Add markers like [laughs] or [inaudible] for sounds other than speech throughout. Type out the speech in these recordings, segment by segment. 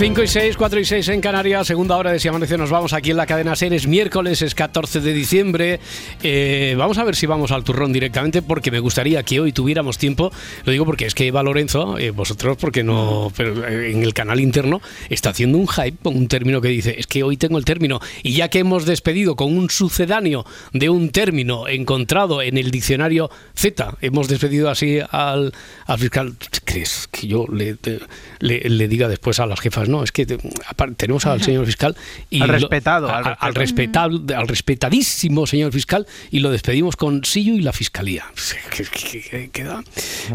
Cinco y 6, 4 y 6 en Canarias, segunda hora de Si Amanece nos vamos aquí en la cadena SER, es miércoles, es 14 de diciembre, Eh, vamos a ver si vamos al turrón directamente porque me gustaría que hoy tuviéramos tiempo, lo digo porque es que Eva Lorenzo, eh, vosotros porque no, pero eh, en el canal interno está haciendo un hype, un término que dice, es que hoy tengo el término y ya que hemos despedido con un sucedáneo de un término encontrado en el diccionario Z, hemos despedido así al, al fiscal, ¿crees que yo le, le diga después a las jefas? No, es que tenemos al señor fiscal y Al lo- respetado, a- al a- al, respetable, al respetadísimo señor fiscal y lo despedimos con Sillo y la fiscalía. [laughs] ¿Qué- qué- qué- qué da?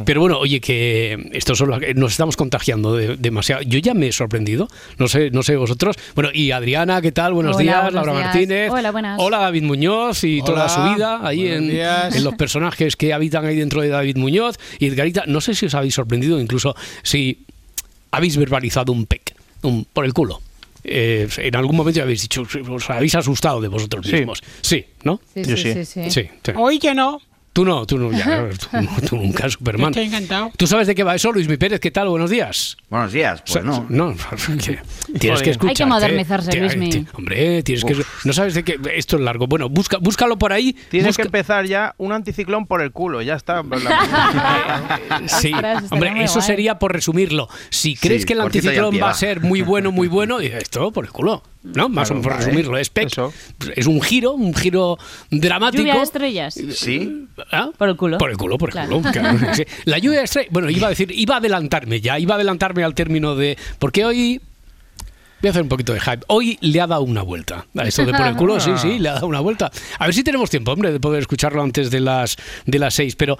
Pero bueno, oye, que esto solo nos estamos contagiando de- demasiado. Yo ya me he sorprendido, no sé, no sé vosotros. Bueno, y Adriana, ¿qué tal? Buenos Hola, días, buenos Laura días. Martínez. Hola, buenas. Hola, David Muñoz y toda su vida ahí en, en los personajes que habitan ahí dentro de David Muñoz y Edgarita. No sé si os habéis sorprendido, incluso si habéis verbalizado un pec, un por el culo. Eh, en algún momento habéis dicho, os habéis asustado de vosotros mismos. Sí, ¿no? Sí, sí, sí. sí, sí. Sí. sí. Hoy que no. Tú no, tú no, ya, [laughs] tú, tú nunca, Superman. Estoy encantado. ¿Tú sabes de qué va eso, Luis Mi Pérez? ¿Qué tal? Buenos días. Buenos días, pues no. [laughs] que tienes que escuchar. Hay que modernizarse, Luismi. Hombre, tienes que. No sabes de qué. Esto es largo. Bueno, busca, búscalo por ahí. Tienes busca- que empezar ya un anticiclón por el culo, ya está. [laughs] Sí, Ostras, estaría hombre, eso sería por resumirlo. Si crees Sí, que el anticiclón va a ser muy bueno, muy bueno, esto por el culo. ¿No? Más o menos por vale. resumirlo. Es PEC. Eso. Es un giro, un giro dramático. Lluvia de estrellas. Sí. ¿Ah? Por el culo. Por el culo, por el Claro. culo. claro, sí. [laughs] La lluvia de estrellas. Bueno, iba a decir, iba a adelantarme ya, iba a adelantarme al término de. Porque hoy. Voy a hacer un poquito de hype. Hoy le ha dado una vuelta. A esto de por el culo, sí, sí, le ha dado una vuelta. A ver si tenemos tiempo, hombre, de poder escucharlo antes de las de las seis. Pero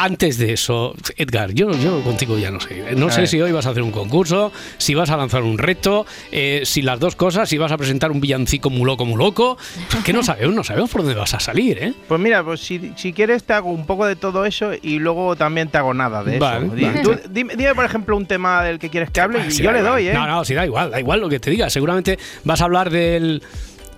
antes de eso, Edgar, yo, yo contigo ya no sé. No A sé ver. si hoy vas a hacer un concurso, si vas a lanzar un reto, eh, si las dos cosas, si vas a presentar un villancico muy loco, muy loco. Que no sabemos, no sabemos por dónde vas a salir, ¿eh? Pues mira, pues si, si quieres te hago un poco de todo eso y luego también te hago nada de Vale, eso. Di- vale. tú- dime, dime, por ejemplo, un tema del que quieres que hable y Sí, yo le igual. doy, ¿eh? No, no, sí, da igual, da igual lo que te diga. Seguramente vas a hablar del.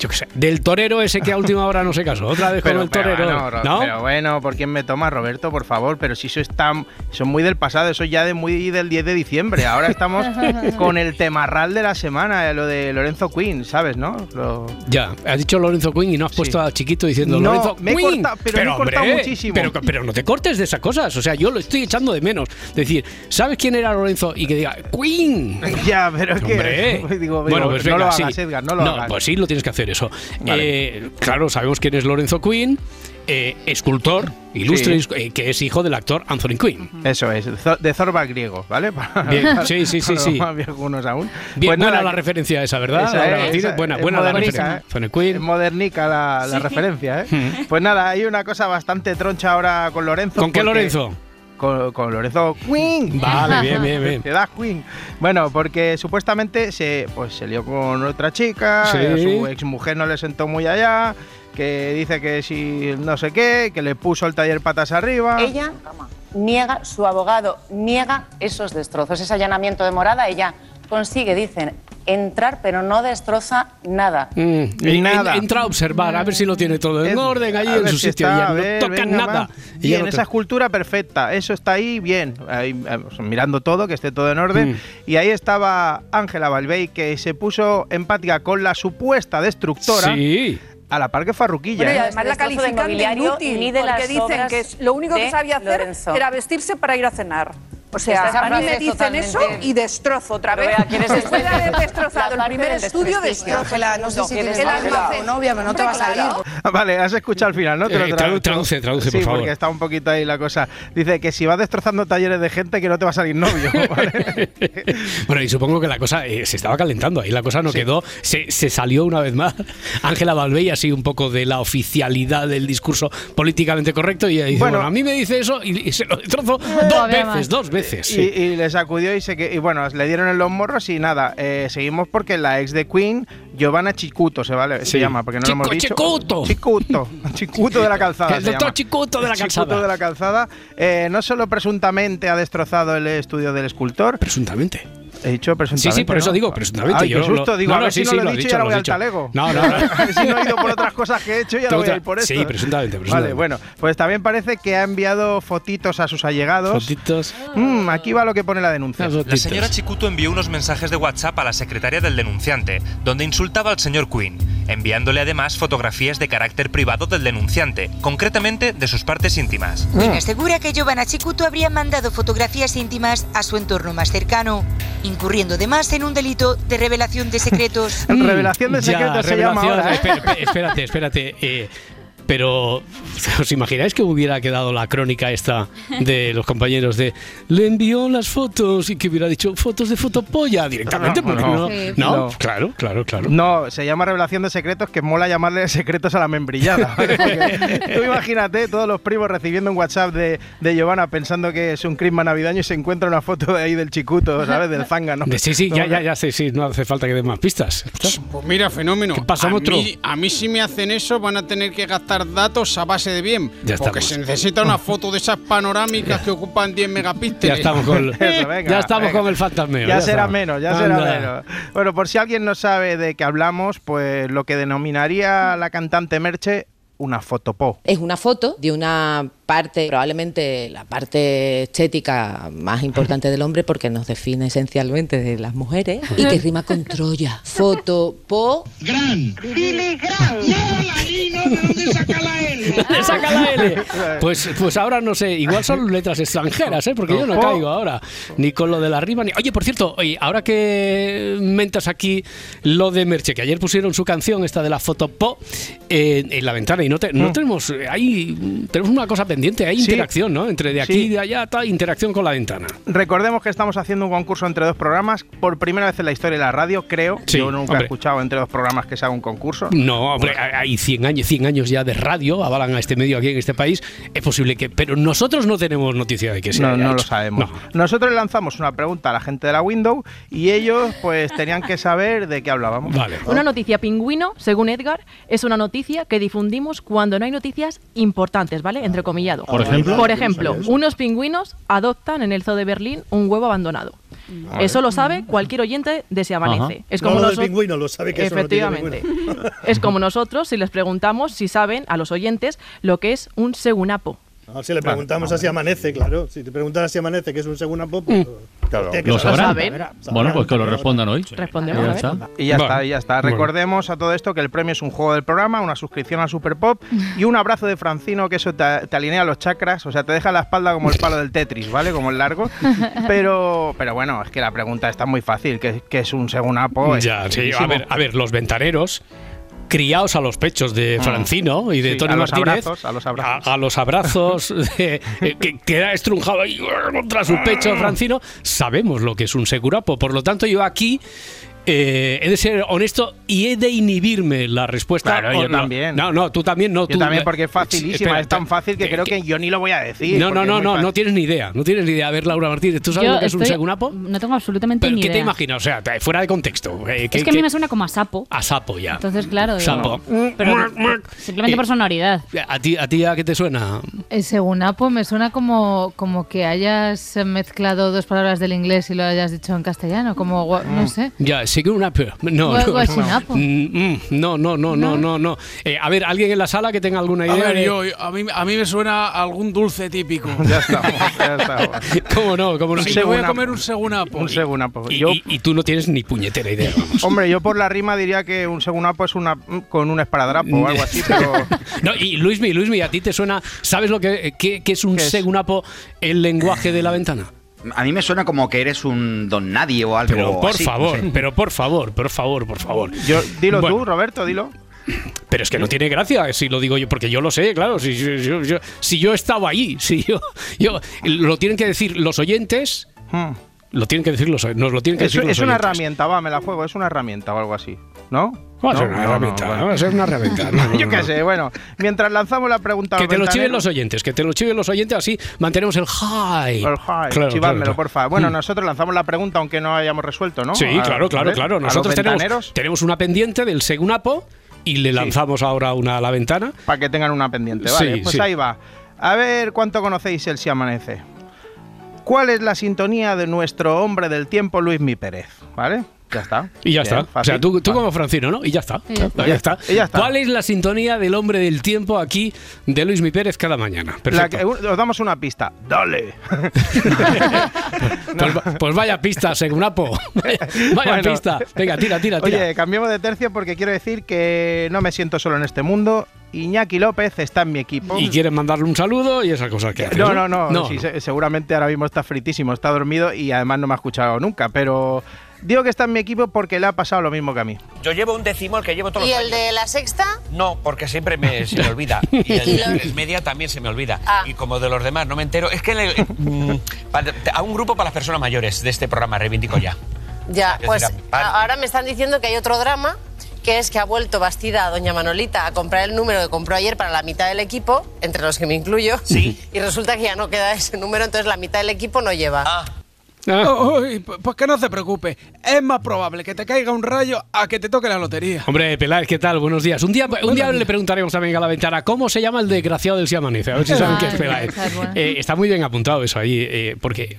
Yo qué sé, del torero ese que a última hora no se casó. Otra vez con el torero. bueno, Ro- ¿No? pero bueno, ¿por quién me toma, Roberto? Por favor, pero si eso está, es muy del pasado, eso ya de muy del 10 de diciembre. Ahora estamos [laughs] con el temarral de la semana, eh, lo de Lorenzo Quinn, ¿sabes, no? Lo- Ya, has dicho Lorenzo Quinn y no has Sí. puesto a Chiquito diciendo No, Lorenzo me he Quinn. cortado, pero me he cortado hombre, muchísimo. Pero, pero no te cortes de esas cosas. O sea, yo lo estoy echando de menos. Decir, ¿sabes quién era Lorenzo? Y que diga, Queen. [laughs] Ya, pero es que [laughs] Hombre. digo, bueno, digo, pues no venga, lo sí. hagas, Edgar, no lo hagas. Pues sí, lo tienes que hacer eso. Vale. Eh, claro, sabemos quién es Lorenzo Quinn, eh, escultor, ilustre, Sí. eh, que es hijo del actor Anthony Quinn. Eso es, de Zorba griego, ¿vale? [laughs] Para- Bien, [laughs] sí, sí, sí, para sí. más viejunos aún. Bien, Pues buena nada, la referencia esa, ¿verdad? esa Laura es, Martínez? esa- buena, buena la modernica, referencia. ¿eh? Anthony Quinn. modernica la, la referencia, ¿eh? Pues nada, hay una cosa bastante troncha ahora con Lorenzo. ¿Con qué Lorenzo? Con, con Lorenzo Queen. [laughs] Vale, bien, bien, bien. Ciudad Queen. Bueno, porque supuestamente se, pues, se lió con otra chica, Sí. su exmujer no le sentó muy allá, que dice que si no sé qué, que le puso el taller patas arriba. Ella niega, su abogado niega esos destrozos, ese allanamiento de morada. Ella consigue, dicen, entrar, pero no destroza nada. Mm, Nada. en- entra a observar, a ver si lo tiene todo en Es- orden allí en su si sitio. está, ya no ver, tocan venga, nada. Y Bien, no esa escultura perfecta. Eso está ahí bien. Ahí, eh, mirando todo, que esté todo en orden. Mm. Y ahí estaba Ángela Balbey, que se puso empática con la supuesta destructora Sí. a la par que Farruquilla. Bueno, y ¿eh? además la Destrozo de califican de inútil, de porque dicen que lo único que sabía hacer Lorenzo. era vestirse para ir a cenar. O sea, a mí me dicen eso y destrozo otra vez. vea, ¿quién es Después de haber destrozado el primer estudio, destrozo Ángela, no sé si ¿quién tienes es el almacén. novia, pero no te va a salir. claro. Vale, has escuchado al final, ¿no? Te lo Eh, traduce, traduce, sí, por favor. porque está un poquito ahí la cosa. Dice que si vas destrozando talleres de gente, que no te va a salir novio. [laughs] [laughs] Bueno, y supongo que la cosa eh, se estaba calentando ahí, la cosa no quedó, se, se salió una vez más. Ángela Balbey así un poco de la oficialidad del discurso políticamente correcto y ella dice, Bueno. a mí me dice eso y, se lo destrozo dos veces, dos veces. Y, sí. y le sacudió y, se que, y bueno, le dieron en los morros y nada, eh, seguimos porque la ex de Queen, Giovanna Chicuto, se, vale, Sí. se llama, porque no Chico- lo hemos dicho. Chicuto. Chicuto. [laughs] Chicuto de la calzada. El doctor. Chicuto de la Chicuto calzada. de la calzada. eh, no solo presuntamente ha destrozado el estudio del escultor, Presuntamente. He dicho presuntamente. Sí, sí, por eso ¿no? digo, presuntamente. Ay, qué yo lo- digo, no, a no, ver sí, si no sí, lo he dicho y dicho, ahora lo voy al talego. No, no, [laughs] no. a ver si no he ido por otras cosas que he hecho y ahora voy a ir por esto. Sí, presuntamente, Vale, presuntamente. bueno, pues también parece que ha enviado fotitos a sus allegados. Fotitos. Mm, aquí va lo que pone la denuncia. La señora Chikuto envió unos mensajes de WhatsApp a la secretaria del denunciante, donde insultaba al señor Quinn, enviándole además fotografías de carácter privado del denunciante, concretamente de sus partes íntimas. Quinn asegura que Giovanna Chikuto habría mandado fotografías íntimas a su entorno más cercano, incurriendo además en un delito de revelación de secretos. [laughs] Revelación de Mm, Ya, secretos se llama revelación- ahora. ¿eh? Espérate, espérate. eh, pero, [laughs] ¿os imagináis que hubiera quedado la crónica esta de los compañeros de le envió las fotos y que hubiera dicho fotos de fotopolla directamente? No, no. no, Sí. no, No. claro, claro, claro. No, se llama revelación de secretos, que mola llamarle [laughs] secretos a la membrillada. [laughs] tú imagínate todos los primos recibiendo un WhatsApp de, de Giovanna pensando que es un crisma navideño y se encuentra una foto de ahí del chicuto, ¿sabes? Del zángano. De- Sí, sí, ya, ya, ya, sí, sí, no hace falta que den más pistas. Pues mira, fenómeno. ¿Qué pasa, a, mí, a mí si me hacen eso van a tener que gastar datos a base de bien. Ya porque estamos. se necesita una foto de esas panorámicas [laughs] que ocupan 10 megapíxeles. Ya estamos con, [laughs] Eso, venga, ya estamos venga. con el fantasmeo. Ya, será menos, ya será Anda. menos. Bueno, por si alguien no sabe de qué hablamos, pues lo que denominaría la cantante Merche una fotopo. Es una foto de una parte, probablemente la parte estética más importante del hombre, porque nos define esencialmente de las mujeres, y que rima con Troya. Foto, po, Le [laughs] saca la L. [laughs] Pues, pues ahora no sé, igual son letras extranjeras, ¿eh? porque yo no caigo ahora. Ni con lo de la rima, ni. Oye, por cierto, oye, ahora que mentas aquí lo de Merche, que ayer pusieron su canción, esta de la fotopo, eh, en la ventana, y no, te- no tenemos. eh, Ahí tenemos una cosa pendiente, hay. Sí. interacción, ¿no? Entre de aquí Sí. y de allá, tal, interacción con la ventana. Recordemos que estamos haciendo un concurso entre dos programas, por primera vez en la historia de la radio, creo. Sí, Yo nunca hombre. he escuchado entre dos programas que se haga un concurso. No, hombre, hay 100 años, 100 años ya de radio, avalan a este medio aquí en este país. Es posible que. Pero nosotros no tenemos noticia de que se No, haya no lo sabemos. No. Nosotros le lanzamos una pregunta a la gente de la Windows y ellos pues tenían que saber de qué hablábamos. Vale. Una noticia pingüino, según Edgar, es una noticia que difundimos cuando no hay noticias importantes, ¿vale? Por ejemplo. Por ejemplo, unos pingüinos adoptan en el zoo de Berlín un huevo abandonado. Eso lo sabe cualquier oyente de Se Amanece. Ajá. Es No como lo del noso- pingüino, lo sabe que es una noticia de Efectivamente. es como nosotros si les preguntamos si saben a los oyentes lo que es un segunapo. No, si le preguntamos así amanece, claro. Si te preguntan así amanece, que es un segunda pop, pues, Claro. ¿Lo saber. sabrán? Bueno, pues que lo respondan hoy. Respondemos, Y ya a ver. está. Y ya Bueno, está, y ya está. bueno. Recordemos a todo esto que el premio es un juego del programa, una suscripción al Super Pop y un abrazo de Francino, que eso te, te alinea los chakras, o sea, te deja la espalda como el palo del Tetris, ¿vale? Como el largo. Pero, pero bueno, es que la pregunta está muy fácil, que, que es un segunapo. es Ya, sí, a ver, a ver, los ventaneros criados a los pechos de Mm. Francino y de Sí, Tony a los abrazos, Martínez. a los abrazos. A, a los abrazos de- que queda estrunjado ahí contra su pecho Francino. Sabemos lo que es un segurapo. Por lo tanto, yo aquí eh, he de ser honesto y he de inhibirme la respuesta. Claro, yo no, también. No, no, tú también no. Yo tú- también, porque es facilísima, Espera, es tan fácil que creo que yo ni lo voy a decir. No, no, no, no, fácil. no tienes ni idea. No tienes ni idea. A ver, Laura Martínez, ¿tú sabes Yo lo que es un segunapo? No tengo absolutamente ¿Pero ni qué idea. te imaginas? O sea, fuera de contexto. eh, Es que a mí me suena como a sapo. A sapo ya. Entonces, claro, digo, Sapo. pero simplemente Eh, por sonoridad. ¿A ti, ¿A ti a qué te suena? Eh, según Apo, me suena como, como que hayas mezclado dos palabras del inglés y lo hayas dicho en castellano, como, no sé. Ya, que No, Gua- no, guachinapo. Mm, mm, no, no, no, no, no, no. Eh, a ver, ¿alguien en la sala que tenga alguna A idea? ver, de- yo, a, mí, a mí me suena algún dulce típico. [laughs] Ya estamos, ya estamos. [laughs] ¿Cómo no? ¿Cómo no? Si me voy a comer un segunapo. Un segunapo. Y, Yo, y- y tú no tienes ni puñetera idea, vamos. hombre, yo por la rima diría que un segunapo es una con un esparadrapo o algo así, pero [laughs] No, y Luismi, Luismi, ¿a ti te suena? ¿Sabes lo que, qué- qué es un ¿Qué es? segunapo el lenguaje de la ventana? A mí me suena como que eres un don nadie o algo Pero por así, favor, no sé. pero por favor, por favor, por favor. Yo, dilo Bueno, tú, Roberto, dilo. Pero es que no tiene gracia si lo digo yo, porque yo lo sé, claro. Si, si- yo, yo- si yo estaba ahí, [laughs] si yo, yo. Lo tienen que decir los oyentes. Hmm. Lo tienen que decir los Nos lo tienen que Es, decir los es una herramienta, va, me la juego, es una herramienta o algo así, ¿no? Va a ser una herramienta, bueno. va a ser una herramienta. Yo qué sé, bueno, mientras lanzamos la pregunta Que te lo chiven los oyentes, que te lo chiven los oyentes, así mantenemos el high. El high, Claro, porfa. Bueno, Mm. nosotros lanzamos la pregunta aunque no hayamos resuelto, ¿no? Sí, claro, claro, claro. Nosotros tenemos, tenemos una pendiente del Segunapo y le lanzamos ahora una a la ventana. Para que tengan una pendiente, vale. Sí, pues sí. ahí va. A ver cuánto conocéis el Si Amanece. ¿Cuál es la sintonía de nuestro hombre del tiempo, Luis Mi Pérez? ¿Vale? Ya está. Y ya Bien, está. O sea, tú, tú como Francino, ¿no? Y ya está. Y ya está. Ya está. Y ya está. ¿Cuál es la sintonía del hombre del tiempo aquí de Luis Mi Pérez cada mañana? La Perfecto. que- os damos una pista. Dale. [laughs] Pues, pues vaya pista, Segunapo. Vaya, [laughs] vaya Bueno. pista. Venga, tira, tira, tira. Oye, cambiemos de tercio porque quiero decir que no me siento solo en este mundo. Iñaki López está en mi equipo. y quieren mandarle un saludo y esas cosas que haces, No, no, no. sí, no. se- seguramente ahora mismo está fritísimo, está dormido y además no me ha escuchado nunca. Pero digo que está en mi equipo porque le ha pasado lo mismo que a mí. Yo llevo un décimo, el que llevo todos ¿Y los el años. de la sexta? No, porque siempre me, se me olvida. [laughs] Y el de media también se me olvida. Ah. Y como de los demás no me entero. Es que el- mm, para- a un grupo para las personas mayores de este programa, reivindico ya. Ya, Es pues decir, a- a- ahora me están diciendo que hay otro drama, que es que ha vuelto Bastida a doña Manolita a comprar el número que compró ayer para la mitad del equipo, entre los que me incluyo. Sí. [laughs] Y resulta que ya no queda ese número, entonces la mitad del equipo no lleva. Ah, Uy, pues pues que no se preocupe. Es más probable que te caiga un rayo a que te toque la lotería. Hombre, Peláez, ¿qué tal? Buenos días. Un día, un día le preguntaremos también a la ventana cómo se llama el desgraciado del Si Amanece. A ver si saben qué es Ah, Peláez. Eh, está muy bien apuntado eso ahí, eh, porque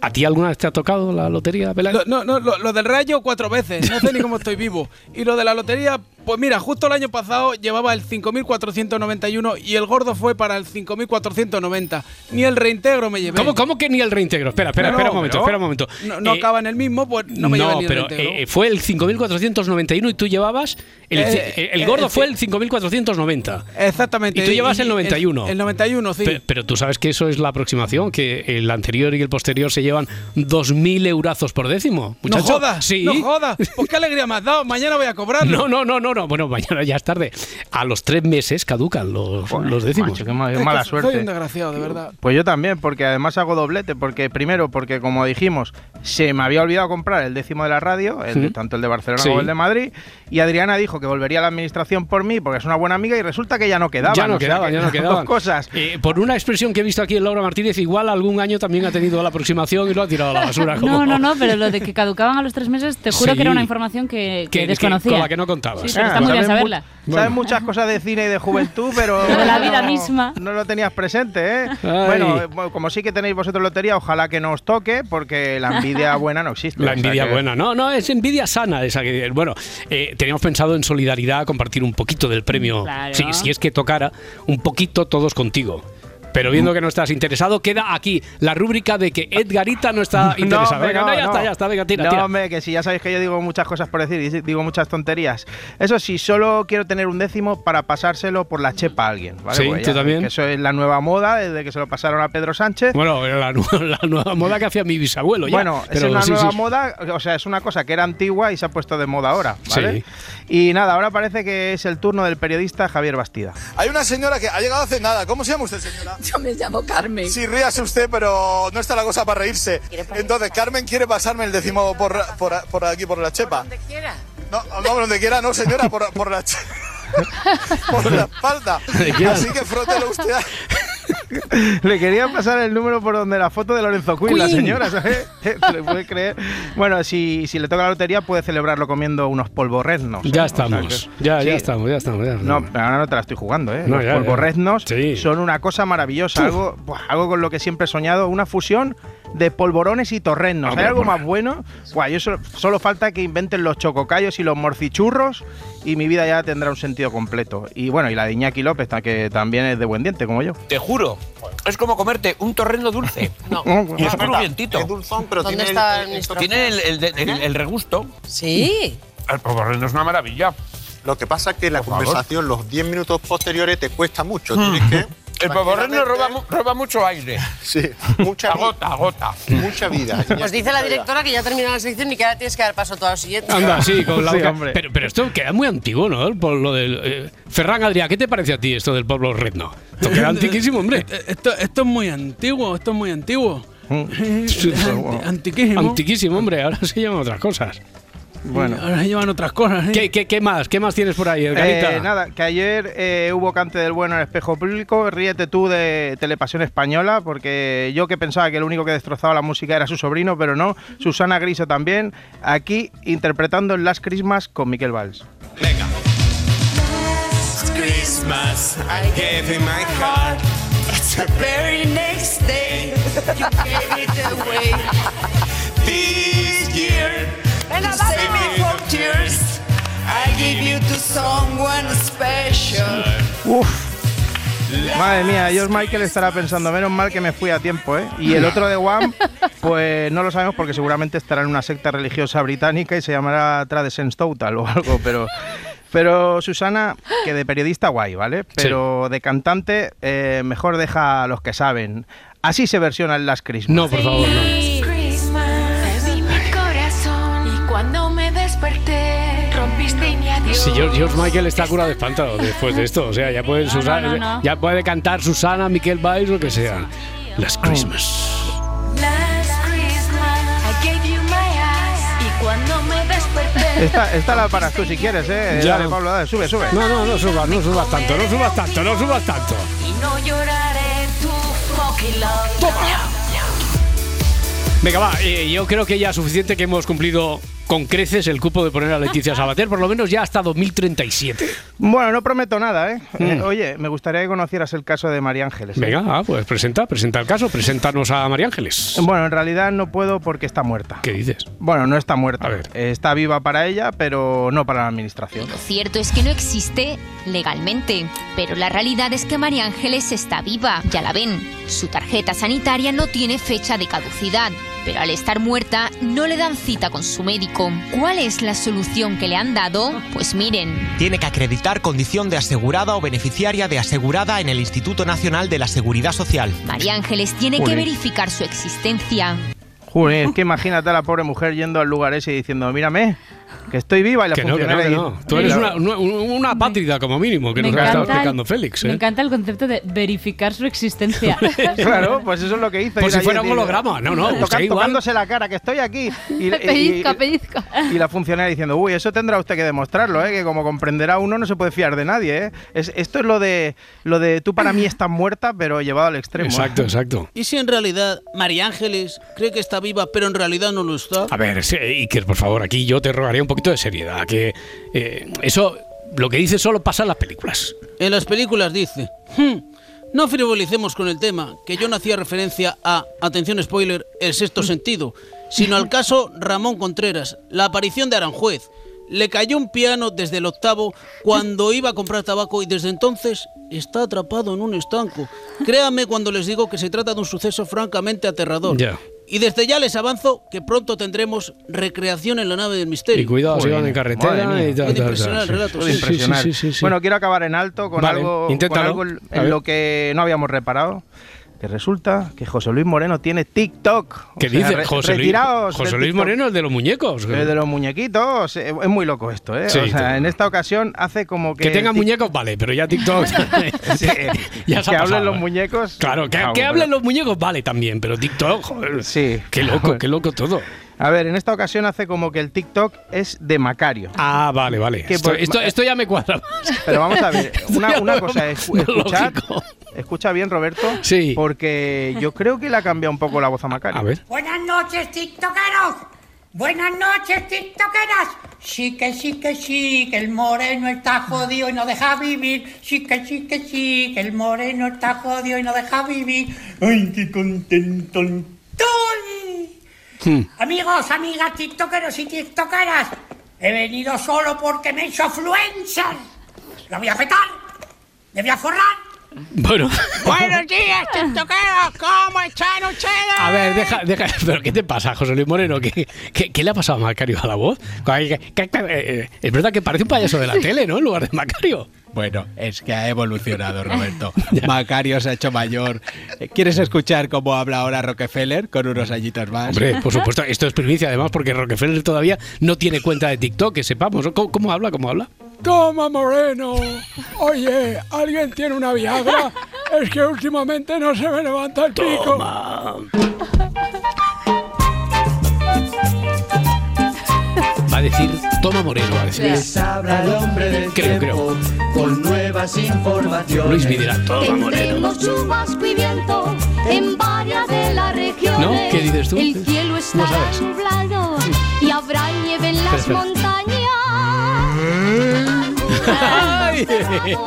¿a ti alguna vez te ha tocado la lotería, Peláez? No, no, lo, lo del rayo cuatro veces. No sé ni cómo estoy vivo. Y lo de la lotería, pues mira, justo el año pasado llevaba el 5.491 y el gordo fue para el 5.490. Ni el reintegro me llevé. ¿Cómo, ¿Cómo que ni el reintegro? Espera, espera, No, espera un momento, pero- espera un momento. No, no Eh, acaba en el mismo, pues no me llevé ni el pero reintegro. eh, fue el 5.491 y tú llevabas. El, Eh, el- el eh, gordo eh, fue el 5.490. Exactamente. Y tú llevas el 91. El, 91, sí. Pe- Pero, tú sabes que eso es la aproximación, que el anterior y el posterior se llevan 2.000 eurazos por décimo. no Muchacho. jodas, Sí. no jodas. Pues qué alegría me has dado. Mañana voy a cobrarlo. No, no, no, no, no. Bueno, mañana ya es tarde. A los tres meses caducan los, los décimos. Macho, qué ma- Es qué mala que Soy suerte. un desgraciado, de verdad. Pues yo también, porque además hago doblete, porque primero, porque como dijimos, se me había olvidado comprar el décimo de la radio, el Sí. tanto el de Barcelona Sí. como el de Madrid, y Adriana dijo que volvería a la administración por mí, porque es una buena amiga, y resulta que ya no quedaban. ya no o sea quedaban, que ya no [laughs] quedaban. Dos cosas. Eh, por una expresión que he visto aquí en Laura Martínez, igual algún año también ha tenido la aproximación y lo ha tirado a la basura. como- No, no, no, pero lo de que caducaban a los tres meses, te juro Sí. que era una información que, que Que- que- desconocía. con la que no contabas. Sí, pero Ah, está muy bien saberla. Sabes muchas cosas de cine y de juventud, pero. [laughs] De la vida no- misma. No lo tenías presente, ¿eh? Ay. Bueno, eh, bueno, como sí que tenéis vosotros lotería, ojalá que no os toque, porque la envidia [laughs] buena no existe. La o sea envidia que- buena. No, no, es envidia sana esa que. Bueno, eh, teníamos pensado en solidaridad compartir un poquito del premio. Claro. Si, si es que tocara, un poquito todos contigo. Pero viendo que no estás interesado, queda aquí la rúbrica de que Edgarita no está [laughs] interesado. venga, no, ya está, ya está, venga, tira, no, tira. hombre, que si ya sabéis que yo digo muchas cosas por decir y digo muchas tonterías. Eso sí, solo quiero tener un décimo para pasárselo por la chepa a alguien. ¿vale? Sí, ¿tú también? Que eso es la nueva moda desde que se lo pasaron a Pedro Sánchez. Bueno, la, [laughs] la nueva moda que hacía mi bisabuelo. ya, Bueno, es pero una sí, nueva sí. moda, o sea, es una cosa que era antigua y se ha puesto de moda ahora, ¿vale? Y nada, ahora parece que es el turno del periodista Javier Bastida. Hay una señora que ha llegado hace nada. ¿Cómo se llama usted, señora? [laughs] Yo me llamo Carmen. Sí, ríase usted, pero no está la cosa para reírse. Entonces, Carmen quiere pasarme el décimo por, por, por aquí, por la chepa. Donde quiera. No, no, donde quiera, no, señora, por, por la che- [laughs] por la espalda. Así que frótelo usted. Le quería pasar el número por donde la foto de Lorenzo Quinn, la señora, ¿sabes? [laughs] ¿Te lo puede creer? Bueno, si, si le toca la lotería, puede celebrarlo comiendo unos polvorreznos. ¿eh? Ya O sea estamos, que- ya, ya estamos, ya estamos. ya No, pero ahora no te la estoy jugando, ¿eh? No, Los ya, ya. polvorreznos Sí. son una cosa maravillosa, algo, buah, algo con lo que siempre he soñado, una fusión de polvorones y torrenos. ¿Hay algo más bueno? Buah, yo solo, solo falta que inventen los chococayos y los morcichurros y mi vida ya tendrá un sentido completo. Y bueno, y la de Iñaki López, que también es de buen diente, como yo. te juro, es como comerte un torrendo dulce. [laughs] No. Y es crujientito. Es dulzón, pero ¿Dónde tiene está el? Tiene el, el- el- el regusto. Sí. El torrendo es una maravilla. Lo que pasa es que la Por favor. conversación, los 10 minutos posteriores, te cuesta mucho. Tienes que El poborreno roba, mu- roba mucho aire. [laughs] Sí, mucha agota, agota. Mucha vida. Pues dice la directora que ya terminó la sección y que ahora tienes que dar paso a todo lo siguiente. Anda, sí, [laughs] con la Sí, boca. hombre. Pero, pero esto queda muy antiguo, ¿no? Por lo del. eh, Ferran Adrià, ¿qué te parece a ti esto del pueblo redno? Esto queda [laughs] antiquísimo, hombre. Eh, Esto, esto es muy antiguo, esto es muy antiguo. Anti- Antiquísimo. Antiquísimo, hombre. Ahora se llaman otras cosas. Bueno. Ahora llevan otras cosas. ¿eh? ¿Qué, qué, qué más? ¿Qué más tienes por ahí? Eh, nada, que ayer eh, hubo cante del bueno en el espejo público. Ríete tú de Telepasión Española, porque yo que pensaba que el único que destrozaba la música era su sobrino, pero no. Susana Griso también, aquí interpretando el Last Christmas con Miquel Valls. Christmas, I gave you my heart. It's the very next day you gave it away. This year, to save me from tears, I give you to someone special. Uf. Madre mía, George Michael estará pensando, menos mal que me fui a tiempo, ¿eh? Y el otro de Wham, [laughs] pues no lo sabemos porque seguramente estará en una secta religiosa británica y se llamará Traditions Total o algo, pero... Pero Susana, que de periodista guay, ¿vale? Pero de cantante, eh, mejor deja a los que saben. Así se versiona el Last Christmas. No, por favor, no. Si George, George Michael está curado de espanto después de esto. O sea, ya puede, Susana- no, no. ya puede cantar Susana, Miquel Valls, lo que sea. Last Christmas. Last Christmas, I gave you my eyes y cuando me desperté. Esta, esta la paras tú si quieres, ¿eh? Ya. Dale, Pablo, dale, sube, sube. No, no, no subas, no subas tanto, no subas tanto, no subas tanto. Y no lloraré tu fucking love. Venga, va, eh, yo creo que ya es suficiente que hemos cumplido con creces el cupo de poner a Leticia [laughs] Sabater, por lo menos ya hasta 2037. Bueno, no prometo nada, ¿eh? Mm. Eh, Oye, me gustaría que conocieras el caso de María Ángeles. ¿eh? Venga, ah, pues presenta, presenta el caso, preséntanos a María Ángeles. Bueno, en realidad no puedo porque está muerta. ¿Qué dices? Bueno, no está muerta. Está viva para ella, pero no para la administración. Lo cierto es que no existe legalmente, pero la realidad es que María Ángeles está viva, ya la ven. Su tarjeta sanitaria no tiene fecha de caducidad, pero al estar muerta no le dan cita con su médico. ¿Cuál es la solución que le han dado? Pues miren, Tiene que acreditar condición de asegurada o beneficiaria de asegurada en el Instituto Nacional de la Seguridad Social. María Ángeles tiene que verificar su existencia. Joder, es que imagínate a la pobre mujer yendo al lugar ese y diciendo, mírame, que estoy viva y la Que no, que no, que no. Tú eres una, una, una apátrida como mínimo, que Me nos ha estado encanta el- explicando Félix. Me ¿eh? encanta el concepto de verificar su existencia. [laughs] Claro, pues eso es lo que hizo. Por ir si fuera un holograma. No, no, toca- usted igual. tocándose la cara, que estoy aquí. Y, [laughs] Pellizca, y- pellizca. y la funcionaria diciendo, uy, eso tendrá usted que demostrarlo, ¿eh? que como comprenderá uno no se puede fiar de nadie. ¿eh? Es, esto es lo de, lo de tú para mí estás muerta, pero llevado al extremo. ¿eh? Exacto, exacto. ¿Y si en realidad María Ángeles cree que está viva, pero en realidad no lo está? A ver, Iker, por favor, aquí yo te un poquito de seriedad. Que eh, eso, lo que dices solo pasa en las películas. En las películas dice, "Hmm, no frivolicemos con el tema, que yo no hacía referencia a, atención spoiler, el sexto sentido, sino al caso Ramón Contreras, la aparición de Aranjuez. Le cayó un piano desde el octavo cuando iba a comprar tabaco y desde entonces está atrapado en un estanco. Créame cuando les digo que se trata de un suceso francamente aterrador. Ya. Y desde ya les avanzo que pronto tendremos recreación en la nave del misterio. Y cuidado, si van en carretera y tal, Puede tal, impresionar tal, el sí. relato, Puede sí. impresionar. sí, sí, sí. Bueno, quiero acabar en alto con Vale, algo, con algo en lo que no habíamos reparado. Que resulta que José Luis Moreno tiene TikTok. ¿Qué sea, dice re- José Luis? José Luis. Moreno, el de los muñecos. El de los muñequitos. eh, Es muy loco esto, ¿eh? Sí, o sea, en esta ocasión hace como que. Que tengan muñecos, vale, pero ya TikTok. [laughs] Sí, ya se ha que hablen los ¿eh? muñecos. Claro, que, que pero- hablen los muñecos, vale también, pero TikTok, joder. Sí. Qué loco, [laughs] qué loco todo. A ver, en esta ocasión hace como que el TikTok es de Macario. Ah, vale, vale. Que Esto, por- esto, esto ya me cuadra. Pero vamos a ver, [laughs] una, cosa, es escuchar, lógico. escucha bien Roberto, Sí. porque yo creo que le ha cambiado un poco la voz a Macario. A ver. Buenas noches, tiktokeros. Buenas noches, tiktokeras. Sí que sí que sí, que el moreno está jodido y no deja vivir. Sí que sí que sí, que el moreno está jodido y no deja vivir. Ay, qué contento. Hmm. Amigos, amigas, tiktokeros y tiktokeras. He venido solo porque me he hecho influencer. La voy a petar. Me voy a forrar. Bueno. Buenos días, tiktokeros. ¿Cómo están ustedes? A ver, deja, deja. ¿Pero qué te pasa, José Luis Moreno? ¿Qué, qué, qué le ha pasado a Macario a la voz? Que- eh, Es verdad que parece un payaso de la tele, ¿no? En lugar de Macario. Bueno, es que ha evolucionado, Roberto. [laughs] Macario se ha hecho mayor. ¿Quieres escuchar cómo habla ahora Rockefeller con unos añitos más? Hombre, por [laughs] supuesto, esto es primicia además porque Rockefeller todavía no tiene cuenta de TikTok, que sepamos. ¿Cómo, cómo habla? ¿Cómo habla? Toma, Moreno. Oye, ¿alguien tiene una Viagra? Es que últimamente no se me levanta el pico. A decir Toma Moreno. A decir. Les habla el hombre del Creo, tiempo con nuevas informaciones. Luis dirá, Toma Moreno. Tendremos chubasco y viento en varias de las regiones. ¿No? ¿Qué dices tú? El cielo No estará sabes. nublado y habrá nieve en las Espera, espera. montañas. [laughs] [laughs]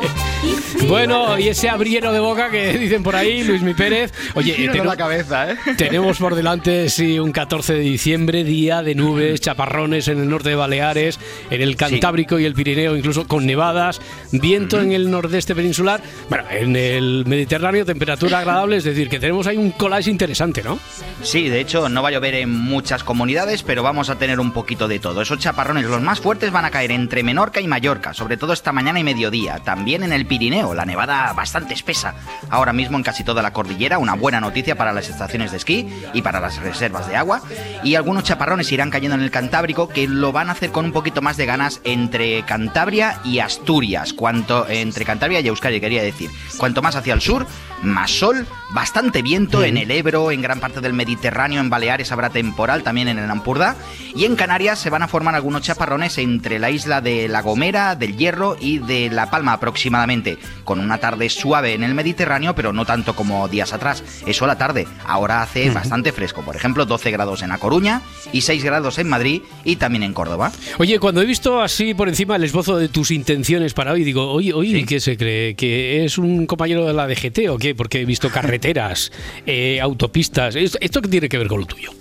Bueno, y ese abriero de boca que [laughs] dicen por ahí, Luis Mi Pérez. Oye, tenemos- la cabeza, ¿eh? [laughs] Tenemos por delante, sí, un 14 de diciembre, día de nubes, chaparrones en el norte de Baleares, en el Cantábrico y el Pirineo, incluso con nevadas, viento en el nordeste peninsular, bueno, en el Mediterráneo, temperatura agradable, es decir, que tenemos ahí un collage interesante, ¿no? Sí, de hecho, no va a llover en muchas comunidades, pero vamos a tener un poquito de todo. Esos chaparrones, los más fuertes, van a caer entre Menorca y Mallorca, sobre todo esta mañana y mediodía. También en el Pirineo, la nevada bastante espesa. Ahora mismo en casi toda la cordillera, una buena noticia para las estaciones de esquí y para las reservas de agua. Y algunos chaparrones irán cayendo en el Cantábrico, que lo van a hacer con un poquito más de ganas entre Cantabria y Asturias. Cuanto entre Cantabria y Euskadi, quería decir. Cuanto más hacia el sur, más sol, bastante viento en el Ebro, en gran parte del Mediterráneo, en Baleares habrá temporal, también en el Ampurdá. Y en Canarias se van a formar algunos chaparrones entre la isla de La Gomera, del Hierro y de La Palma aproximadamente, con una tarde suave en el Mediterráneo, pero no tanto como días atrás. Eso a la tarde. Ahora hace bastante fresco. Por ejemplo, 12 grados en La Coruña y 6 grados en Madrid y también en Córdoba. Oye, cuando he visto así por encima el esbozo de tus intenciones para hoy, digo, oye, oye, ¿qué se cree? ¿Que es un compañero de la DGT o qué? Porque he visto carreteras, [laughs] eh, autopistas. ¿Esto, esto qué tiene que ver con lo tuyo?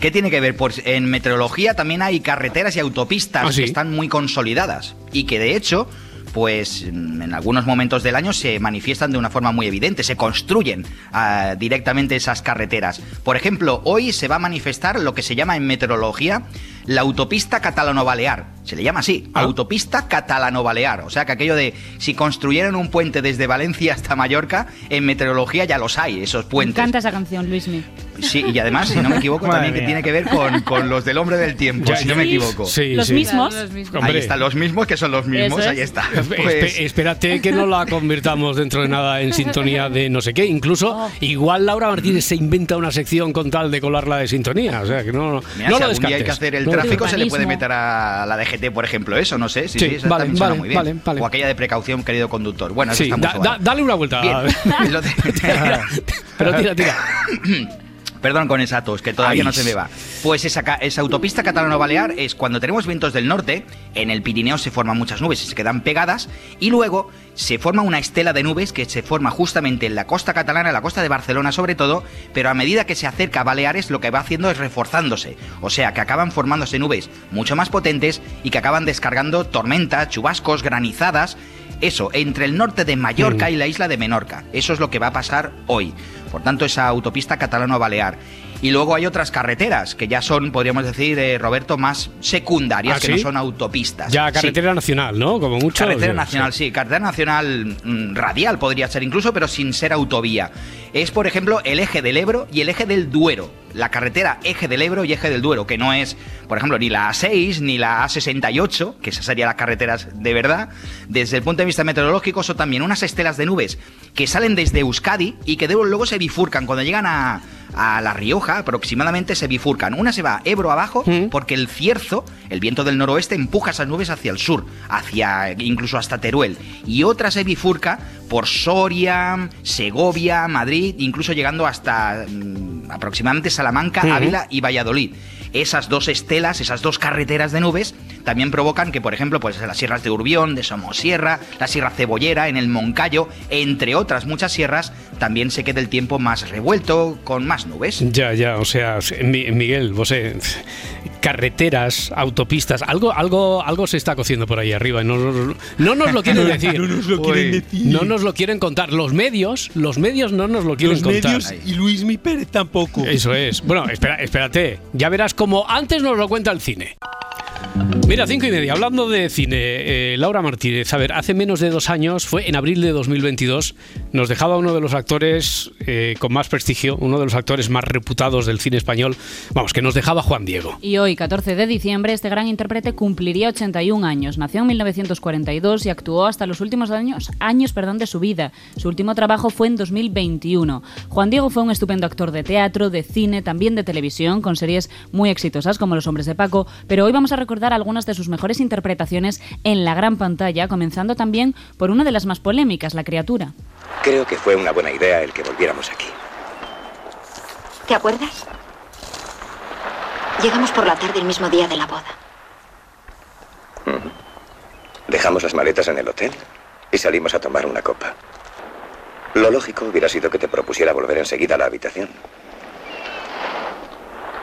¿Qué tiene que ver? Pues en meteorología también hay carreteras y autopistas ¿Ah, sí? que están muy consolidadas y que de hecho, pues en algunos momentos del año se manifiestan de una forma muy evidente, se construyen ah, directamente esas carreteras. Por ejemplo, hoy se va a manifestar lo que se llama en meteorología la autopista catalano-balear. Se le llama así, autopista catalano-balear. O sea que aquello de si construyeran un puente desde Valencia hasta Mallorca, en meteorología ya los hay, esos Me puentes. encanta esa canción, Luismi. Sí, y además, si no me equivoco, Madre también que mía. tiene que ver con, con los del hombre del tiempo, Ya, si no me equivoco. Sí, Los sí. mismos. Ahí están los mismos que son los mismos, es. ahí está. Espe- Pues, espérate que no la convirtamos dentro de nada en sintonía de no sé qué. Incluso, Oh. igual Laura Martínez se inventa una sección con tal de colarla de sintonía. O sea, que no, mira, no si lo día hay descartes. que hacer el No lo tráfico, se le puede meter a la DGT, por ejemplo, eso, no sé. Sí, Sí, sí, eso vale, también suena muy bien. vale, vale. O aquella de precaución, querido conductor. Bueno, eso Sí, está da- mucho da- dale una vuelta. Bien, [laughs] Pero tira, tira. [laughs] [laughs] Perdón con esa tos, que todavía Ay. no se me va. Pues esa, esa autopista catalano-balear es cuando tenemos vientos del norte, en el Pirineo se forman muchas nubes y se quedan pegadas, y luego se forma una estela de nubes que se forma justamente en la costa catalana, en la costa de Barcelona sobre todo, pero a medida que se acerca a Baleares lo que va haciendo es reforzándose. O sea, que acaban formándose nubes mucho más potentes y que acaban descargando tormentas, chubascos, granizadas. Eso, entre el norte de Mallorca Mm. y la isla de Menorca. Eso es lo que va a pasar hoy. Por tanto, esa autopista catalano-balear. Y luego hay otras carreteras que ya son, podríamos decir, eh, Roberto, más secundarias, ¿Ah, que no son autopistas. Ya, Sí. carretera nacional, ¿no? Como mucho. Carretera nacional, sí. Carretera nacional mm, radial podría ser incluso, pero sin ser autovía. Es, por ejemplo, el eje del Ebro y el eje del Duero. La carretera eje del Ebro y eje del Duero, que no es, por ejemplo, ni la A6 ni la A68, que esas serían las carreteras de verdad. Desde el punto de vista meteorológico, son también unas estelas de nubes que salen desde Euskadi y que luego se bifurcan. Cuando llegan a, a La Rioja, aproximadamente se bifurcan. Una se va Ebro abajo, porque el cierzo, el viento del noroeste, empuja esas nubes hacia el sur, hacia incluso hasta Teruel. Y otra se bifurca por Soria, Segovia, Madrid, incluso llegando hasta mm, aproximadamente Salamanca. Ávila y Valladolid. Esas dos estelas, esas dos carreteras de nubes, también provocan que, por ejemplo, pues las sierras de Urbión, de Somosierra, la Sierra Cebollera, en el Moncayo, entre otras muchas sierras, también se quede el tiempo más revuelto, con más nubes. Ya, ya, o sea, Mi- Miguel, vos carreteras, autopistas, algo, algo, algo se está cociendo por ahí arriba. No, no- no nos lo quieren [laughs] decir. No nos lo quieren decir. No nos lo quieren contar. Los medios, los medios no nos lo quieren Los contar. medios y Luis Mi Pérez tampoco. Eso es. Bueno, espera, espérate. Ya verás como antes nos lo cuenta el cine. Mira, cinco y media. Hablando de cine, eh, Laura Martínez, a ver, hace menos de dos años, fue en abril de 2022, nos dejaba uno de los actores eh, con más prestigio, uno de los actores más reputados del cine español, vamos, que nos dejaba Juan Diego. Y hoy, 14 de diciembre, este gran intérprete cumpliría 81 años. Nació en 1942 y actuó hasta los últimos años, años perdón, de su vida. Su último trabajo fue en 2021. Juan Diego fue un estupendo actor de teatro, de cine, también de televisión, con series muy exitosas como Los Hombres de Paco, pero hoy vamos a recordar algunas de sus mejores interpretaciones en la gran pantalla, comenzando también por una de las más polémicas, La criatura. Creo que fue una buena idea el que volviéramos aquí. ¿Te acuerdas? Llegamos por la tarde el mismo día de la boda. Dejamos las maletas en el hotel y salimos a tomar una copa. Lo lógico hubiera sido que te propusiera volver enseguida a la habitación.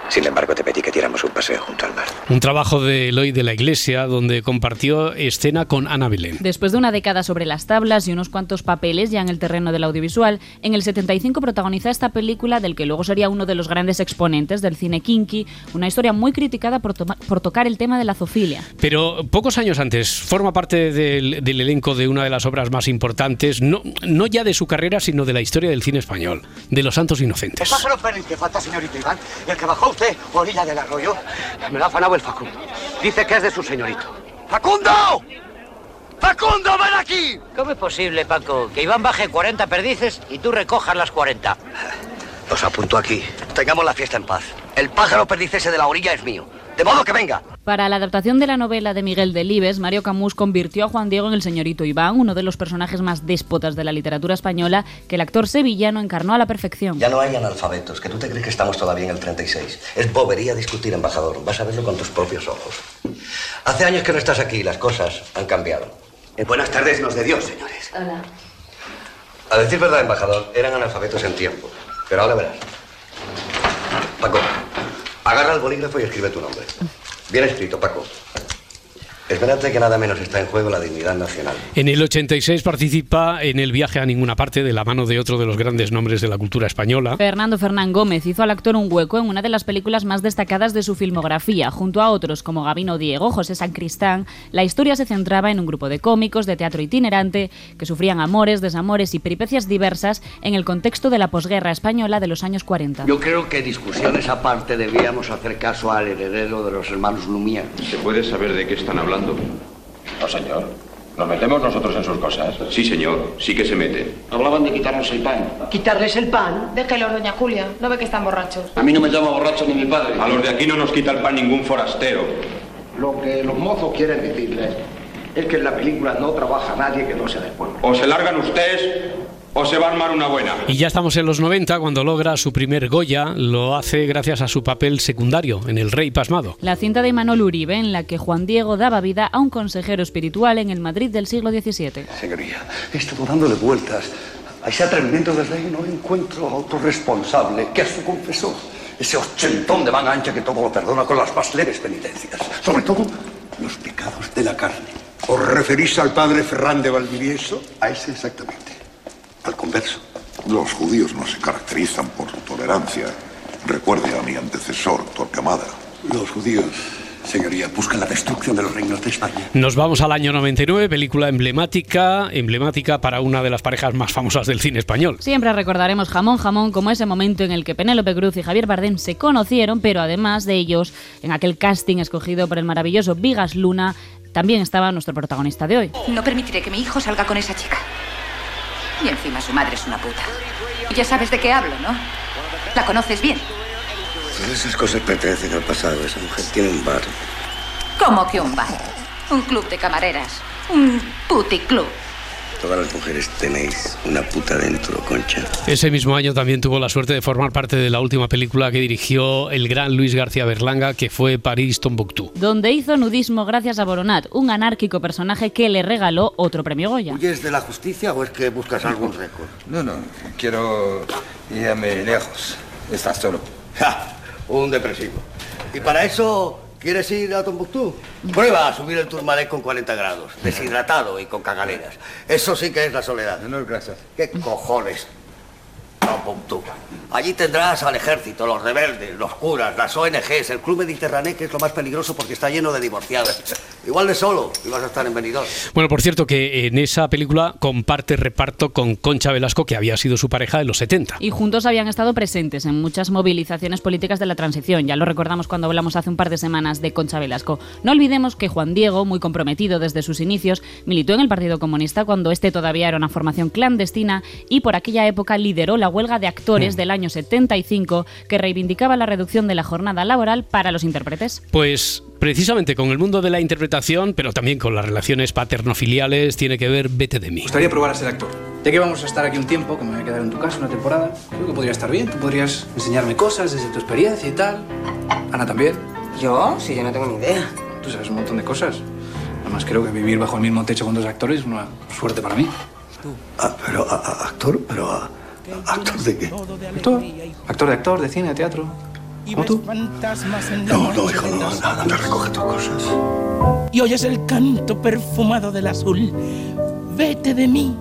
Sin embargo, te pedí que diéramos un paseo junto al mar. Un trabajo de Eloy de la Iglesia donde compartió escena con Ana Belén. Después de una década sobre las tablas y unos cuantos papeles ya en el terreno del audiovisual, en el 75 protagoniza esta película del que luego sería uno de los grandes exponentes del cine kinky, una historia muy criticada por, tocar el tema de la zoofilia. Pero pocos años antes forma parte del, del elenco de una de las obras más importantes, no, no ya de su carrera, sino de la historia del cine español, de Los Santos Inocentes. Pérez que falta, señorito Iván. El que bajó usted, orilla del arroyo. Me lo ha afanado el Facundo. Dice que es de su señorito. ¡Facundo! ¡Facundo, ven aquí! ¿Cómo es posible, Paco, que Iván baje 40 perdices y tú recojas las 40? Os apunto aquí. Tengamos la fiesta en paz. El pájaro perdiz ese de la orilla es mío. De modo que venga. Para la adaptación de la novela de Miguel Delibes, Mario Camus convirtió a Juan Diego en el señorito Iván, uno de los personajes más déspotas de la literatura española que el actor sevillano encarnó a la perfección. Ya no hay analfabetos, que tú te crees que estamos todavía en el 36. Es bobería discutir, embajador. Vas a verlo con tus propios ojos. Hace años que no estás aquí las cosas han cambiado. buenas tardes, nos de Dios, señores. Hola. A decir verdad, embajador, eran analfabetos en tiempo. Pero ahora verás. Paco, agarra el bolígrafo y escribe tu nombre. Bien escrito, Paco. Espérate que nada menos está en juego la dignidad nacional. En el 86 participa en el viaje a ninguna parte de la mano de otro de los grandes nombres de la cultura española. Fernando Fernán Gómez hizo al actor un hueco en una de las películas más destacadas de su filmografía. Junto a otros como Gabino Diego, José Sancristán, la historia se centraba en un grupo de cómicos de teatro itinerante que sufrían amores, desamores y peripecias diversas en el contexto de la posguerra española de los años 40. Yo creo que discusiones aparte debíamos hacer caso al heredero de los hermanos Lumière. ¿Se puede saber de qué están hablando? No, señor. ¿Nos metemos nosotros en sus cosas? Sí, señor, sí que se mete. Hablaban de quitarnos el pan. ¿Quitarles el pan? Déjelo, doña Julia. ¿No ve que están borrachos? A mí no me llama borracho ni mi padre. A los de aquí no nos quita el pan ningún forastero. Lo que los mozos quieren decirles es que en la película no trabaja nadie que no sea del pueblo. O se largan ustedes o se va a armar una buena. Y ya estamos en los 90 cuando logra su primer Goya, lo hace gracias a su papel secundario en El Rey Pasmado. La cinta de Imanol Uribe en la que Juan Diego daba vida a un consejero espiritual en el Madrid del siglo XVII. Señoría, he estado dándole vueltas a ese atrevimiento desde ahí no encuentro a otro responsable que a su confesor. Ese ochentón de manga ancha que todo lo perdona con las más leves penitencias. Sobre todo los pecados de la carne. ¿Os referís al padre Ferran de Valdivieso? A ese exactamente. Al converso. Los judíos no se caracterizan por su tolerancia. Recuerde a mi antecesor, Torquemada. Los judíos, señoría, buscan la destrucción de los reinos de España. Nos vamos al año 99, película emblemática, emblemática para una de las parejas más famosas del cine español. Siempre recordaremos Jamón Jamón como ese momento en el que Penélope Cruz y Javier Bardem se conocieron, pero además de ellos, en aquel casting escogido por el maravilloso Vigas Luna, también estaba nuestro protagonista de hoy. No permitiré que mi hijo salga con esa chica. Y encima su madre es una puta. Y ya sabes de qué hablo, ¿no? La conoces bien. Todas esas cosas pertenecen al pasado. Esa mujer tiene un bar. ¿Cómo que un bar? Un club de camareras. Un puticlub. Todas las mujeres tenéis una puta dentro, concha. Ese mismo año también tuvo la suerte de formar parte de la última película que dirigió el gran Luis García Berlanga, que fue París Tombuctú. Donde hizo nudismo gracias a Boronat, un anárquico personaje que le regaló otro premio Goya. ¿Huyes de la justicia o es que buscas algún récord? No, no, quiero irme lejos. Estás solo. ¡Ja! Un depresivo. ¿Y para eso quieres ir a Tombuctú? Prueba a subir el Tourmalet con 40 grados, deshidratado y con caganeras. Eso sí que es la soledad. No, gracias. ¿Qué cojones? Timbuktu. Allí tendrás al ejército, los rebeldes, los curas, las ONGs, el club mediterráneo, que es lo más peligroso porque está lleno de divorciadas. Igual de solo, y vas a estar en Benidorm. Bueno, por cierto, que en esa película comparte reparto con Concha Velasco, que había sido su pareja en los 70. Y juntos habían estado presentes en muchas movilizaciones políticas de la transición. Ya lo recordamos cuando hablamos hace un par de semanas de Concha Velasco. No olvidemos que Juan Diego, muy comprometido desde sus inicios, militó en el Partido Comunista cuando este todavía era una formación clandestina y por aquella época lideró la huelga de actores del año 75 que reivindicaba la reducción de la jornada laboral para los intérpretes. Pues precisamente con el mundo de la interpretación, pero también con las relaciones paterno-filiales, tiene que ver Vete de mí. Me gustaría probar a ser actor. Ya que vamos a estar aquí un tiempo, que me voy a quedar en tu casa una temporada, creo que podría estar bien. Tú podrías enseñarme cosas desde tu experiencia y tal. Ana también. ¿Yo? Si yo no tengo ni idea. Tú sabes un montón de cosas. Además, creo que vivir bajo el mismo techo con dos actores es una suerte para mí. Ah, pero, a- a- actor, pero. a- ¿Actor de qué? Actor. Actor de actor, de cine, de teatro. Como tú. No, no, hijo, no, anda, anda, recoge tus cosas. y oyes el canto perfumado del azul. Vete de mí.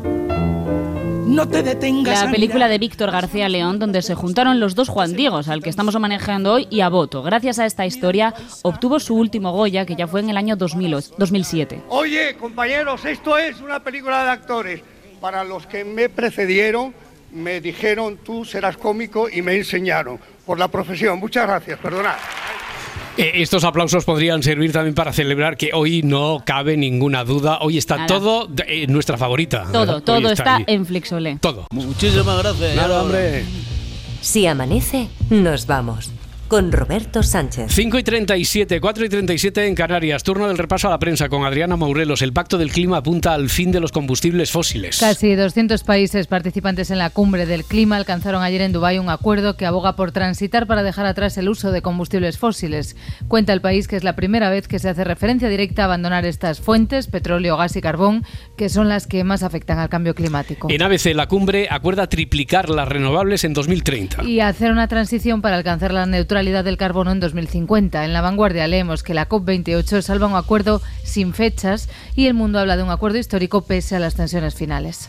No te detengas. La película de Víctor García León, donde se juntaron los dos Juan Diegos, al que estamos homenajeando hoy, y a Boto. Gracias a esta historia, obtuvo su último Goya, que ya fue en el año 2008 2007. Oye, compañeros, esto es una película de actores. Para los que me precedieron, me dijeron tú serás cómico y me enseñaron por la profesión. Muchas gracias, perdonad. Eh, estos aplausos podrían servir también para celebrar que hoy no cabe ninguna duda. Hoy está Nada. todo eh, nuestra favorita. Todo, Hoy todo está ahí. en Flixolé. Todo. Muchísimas gracias. Nada, hombre. Si amanece, nos vamos. Con Roberto Sánchez. 5 y 37, 4 y 37 en Canarias. Turno del repaso a la prensa con Adriana Maurelos. El Pacto del Clima apunta al fin de los combustibles fósiles. Casi 200 países participantes en la cumbre del clima alcanzaron ayer en Dubái un acuerdo que aboga por transitar para dejar atrás el uso de combustibles fósiles. Cuenta el país que es la primera vez que se hace referencia directa a abandonar estas fuentes, petróleo, gas y carbón, que son las que más afectan al cambio climático. En ABC, la cumbre acuerda triplicar las renovables en 2030. Y hacer una transición para alcanzar la neutralidad del carbono en 2050. En la vanguardia leemos que la COP28 salva un acuerdo sin fechas y el mundo habla de un acuerdo histórico pese a las tensiones finales.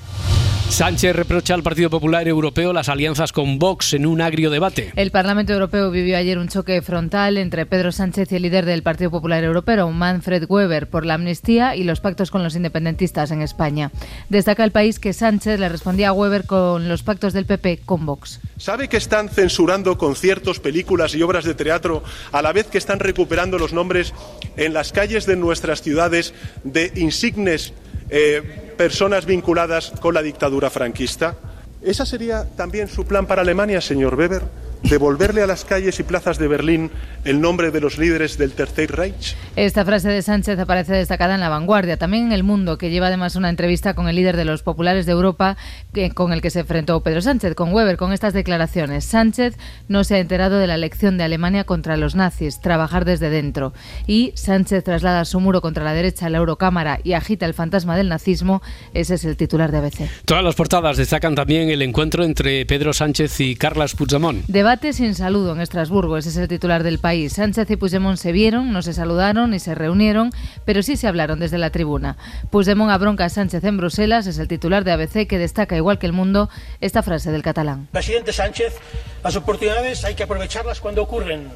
Sánchez reprocha al Partido Popular Europeo las alianzas con Vox en un agrio debate. El Parlamento Europeo vivió ayer un choque frontal entre Pedro Sánchez y el líder del Partido Popular Europeo, Manfred Weber, por la amnistía y los pactos con los independentistas en España. Destaca el país que Sánchez le respondía a Weber con los pactos del PP con Vox. ¿Sabe que están censurando conciertos, películas y obras de teatro a la vez que están recuperando los nombres en las calles de nuestras ciudades de insignes eh, personas vinculadas con la dictadura franquista? ¿Esa sería también su plan para Alemania, señor Weber? ¿Devolverle a las calles y plazas de Berlín el nombre de los líderes del Tercer Reich? Esta frase de Sánchez aparece destacada en La Vanguardia, también en El Mundo, que lleva además una entrevista con el líder de los populares de Europa que- con el que se enfrentó Pedro Sánchez, con Weber, con estas declaraciones. Sánchez no se ha enterado de la elección de Alemania contra los nazis, trabajar desde dentro. Y Sánchez traslada su muro contra la derecha a la Eurocámara y agita el fantasma del nazismo. Ese es el titular de ABC. Todas las portadas destacan también el encuentro entre Pedro Sánchez y Carles Puigdemont. Debate sin saludo en Estrasburgo, ese es el titular del país. Sánchez y Puigdemont se vieron, no se saludaron ni se reunieron, pero sí se hablaron desde la tribuna. Puigdemont abronca a Sánchez en Bruselas, es el titular de ABC que destaca, igual que el mundo, esta frase del catalán. Presidente Sánchez, las oportunidades hay que aprovecharlas cuando ocurren.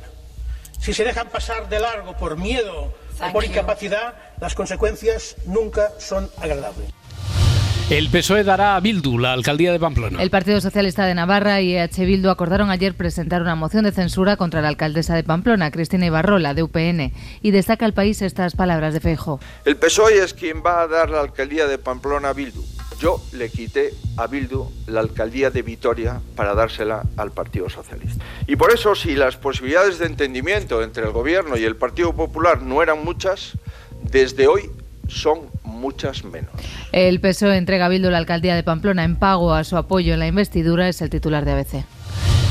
Si se dejan pasar de largo por miedo o por incapacidad, las consecuencias nunca son agradables. El PSOE dará a Bildu la alcaldía de Pamplona. El Partido Socialista de Navarra y EH Bildu acordaron ayer presentar una moción de censura contra la alcaldesa de Pamplona, Cristina Ibarrola, de UPN, y destaca el país estas palabras de Feijóo. El PSOE es quien va a dar la alcaldía de Pamplona a Bildu. Yo le quité a Bildu la alcaldía de Vitoria para dársela al Partido Socialista. Y por eso, si las posibilidades de entendimiento entre el Gobierno y el Partido Popular no eran muchas, desde hoy son muchas menos. El PSOE entrega a la alcaldía de Pamplona en pago a su apoyo en la investidura, es el titular de ABC.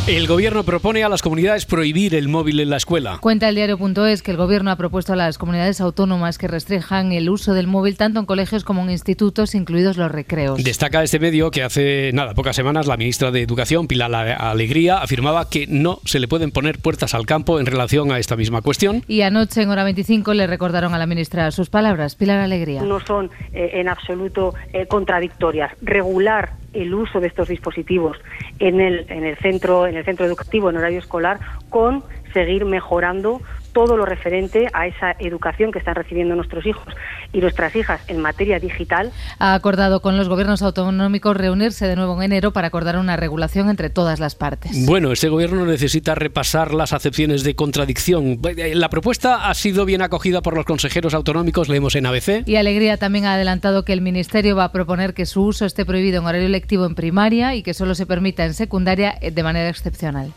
El gobierno propone a las comunidades prohibir el móvil en la escuela. Cuenta el diario.es que el gobierno ha propuesto a las comunidades autónomas que restrinjan el uso del móvil tanto en colegios como en institutos, incluidos los recreos. Destaca este medio que hace nada, pocas semanas, la ministra de Educación, Pilar Ale- Alegría, afirmaba que no se le pueden poner puertas al campo en relación a esta misma cuestión. Y anoche en hora 25 le recordaron a la ministra sus palabras. Pilar Alegría. no son eh, en absoluto eh, contradictorias. Regular el uso de estos dispositivos en el, en el centro en el centro educativo en horario escolar con seguir mejorando todo lo referente a esa educación que están recibiendo nuestros hijos y nuestras hijas en materia digital. Ha acordado con los gobiernos autonómicos reunirse de nuevo en enero para acordar una regulación entre todas las partes. Bueno, este gobierno necesita repasar las acepciones de contradicción. La propuesta ha sido bien acogida por los consejeros autonómicos, leemos en ABC. Y Alegría también ha adelantado que el Ministerio va a proponer que su uso esté prohibido en horario lectivo en primaria y que solo se permita en secundaria eh, de manera excepcional.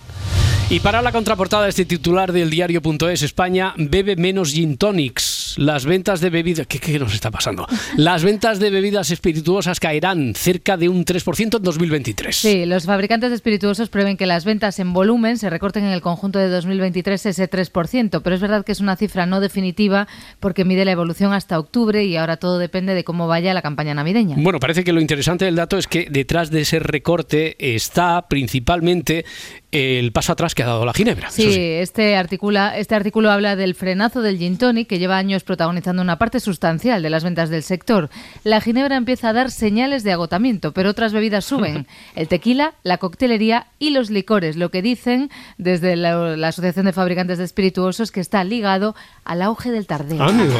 Y para la contraportada, este titular del diario.es España bebe menos gin tonics. Las ventas de bebidas. ¿qué, ¿Qué, nos está pasando? [laughs] Las ventas de bebidas espirituosas caerán cerca de un 3% en 2023. Sí, los fabricantes de espirituosos prevén que las ventas en volumen se recorten en el conjunto de 2023 ese 3%, pero es verdad que es una cifra no definitiva porque mide la evolución hasta octubre y ahora todo depende de cómo vaya la campaña navideña. Bueno, parece que lo interesante del dato es que detrás de ese recorte está principalmente el paso atrás que ha dado la Ginebra. Sí, sí. Este, articula, este artículo habla del frenazo del gin tonic que lleva años protagonizando una parte sustancial de las ventas del sector. La Ginebra empieza a dar señales de agotamiento, pero otras bebidas suben. [laughs] El tequila, la coctelería y los licores, lo que dicen desde la, la Asociación de Fabricantes de Espirituosos que está ligado al auge del tardeo. Amigo.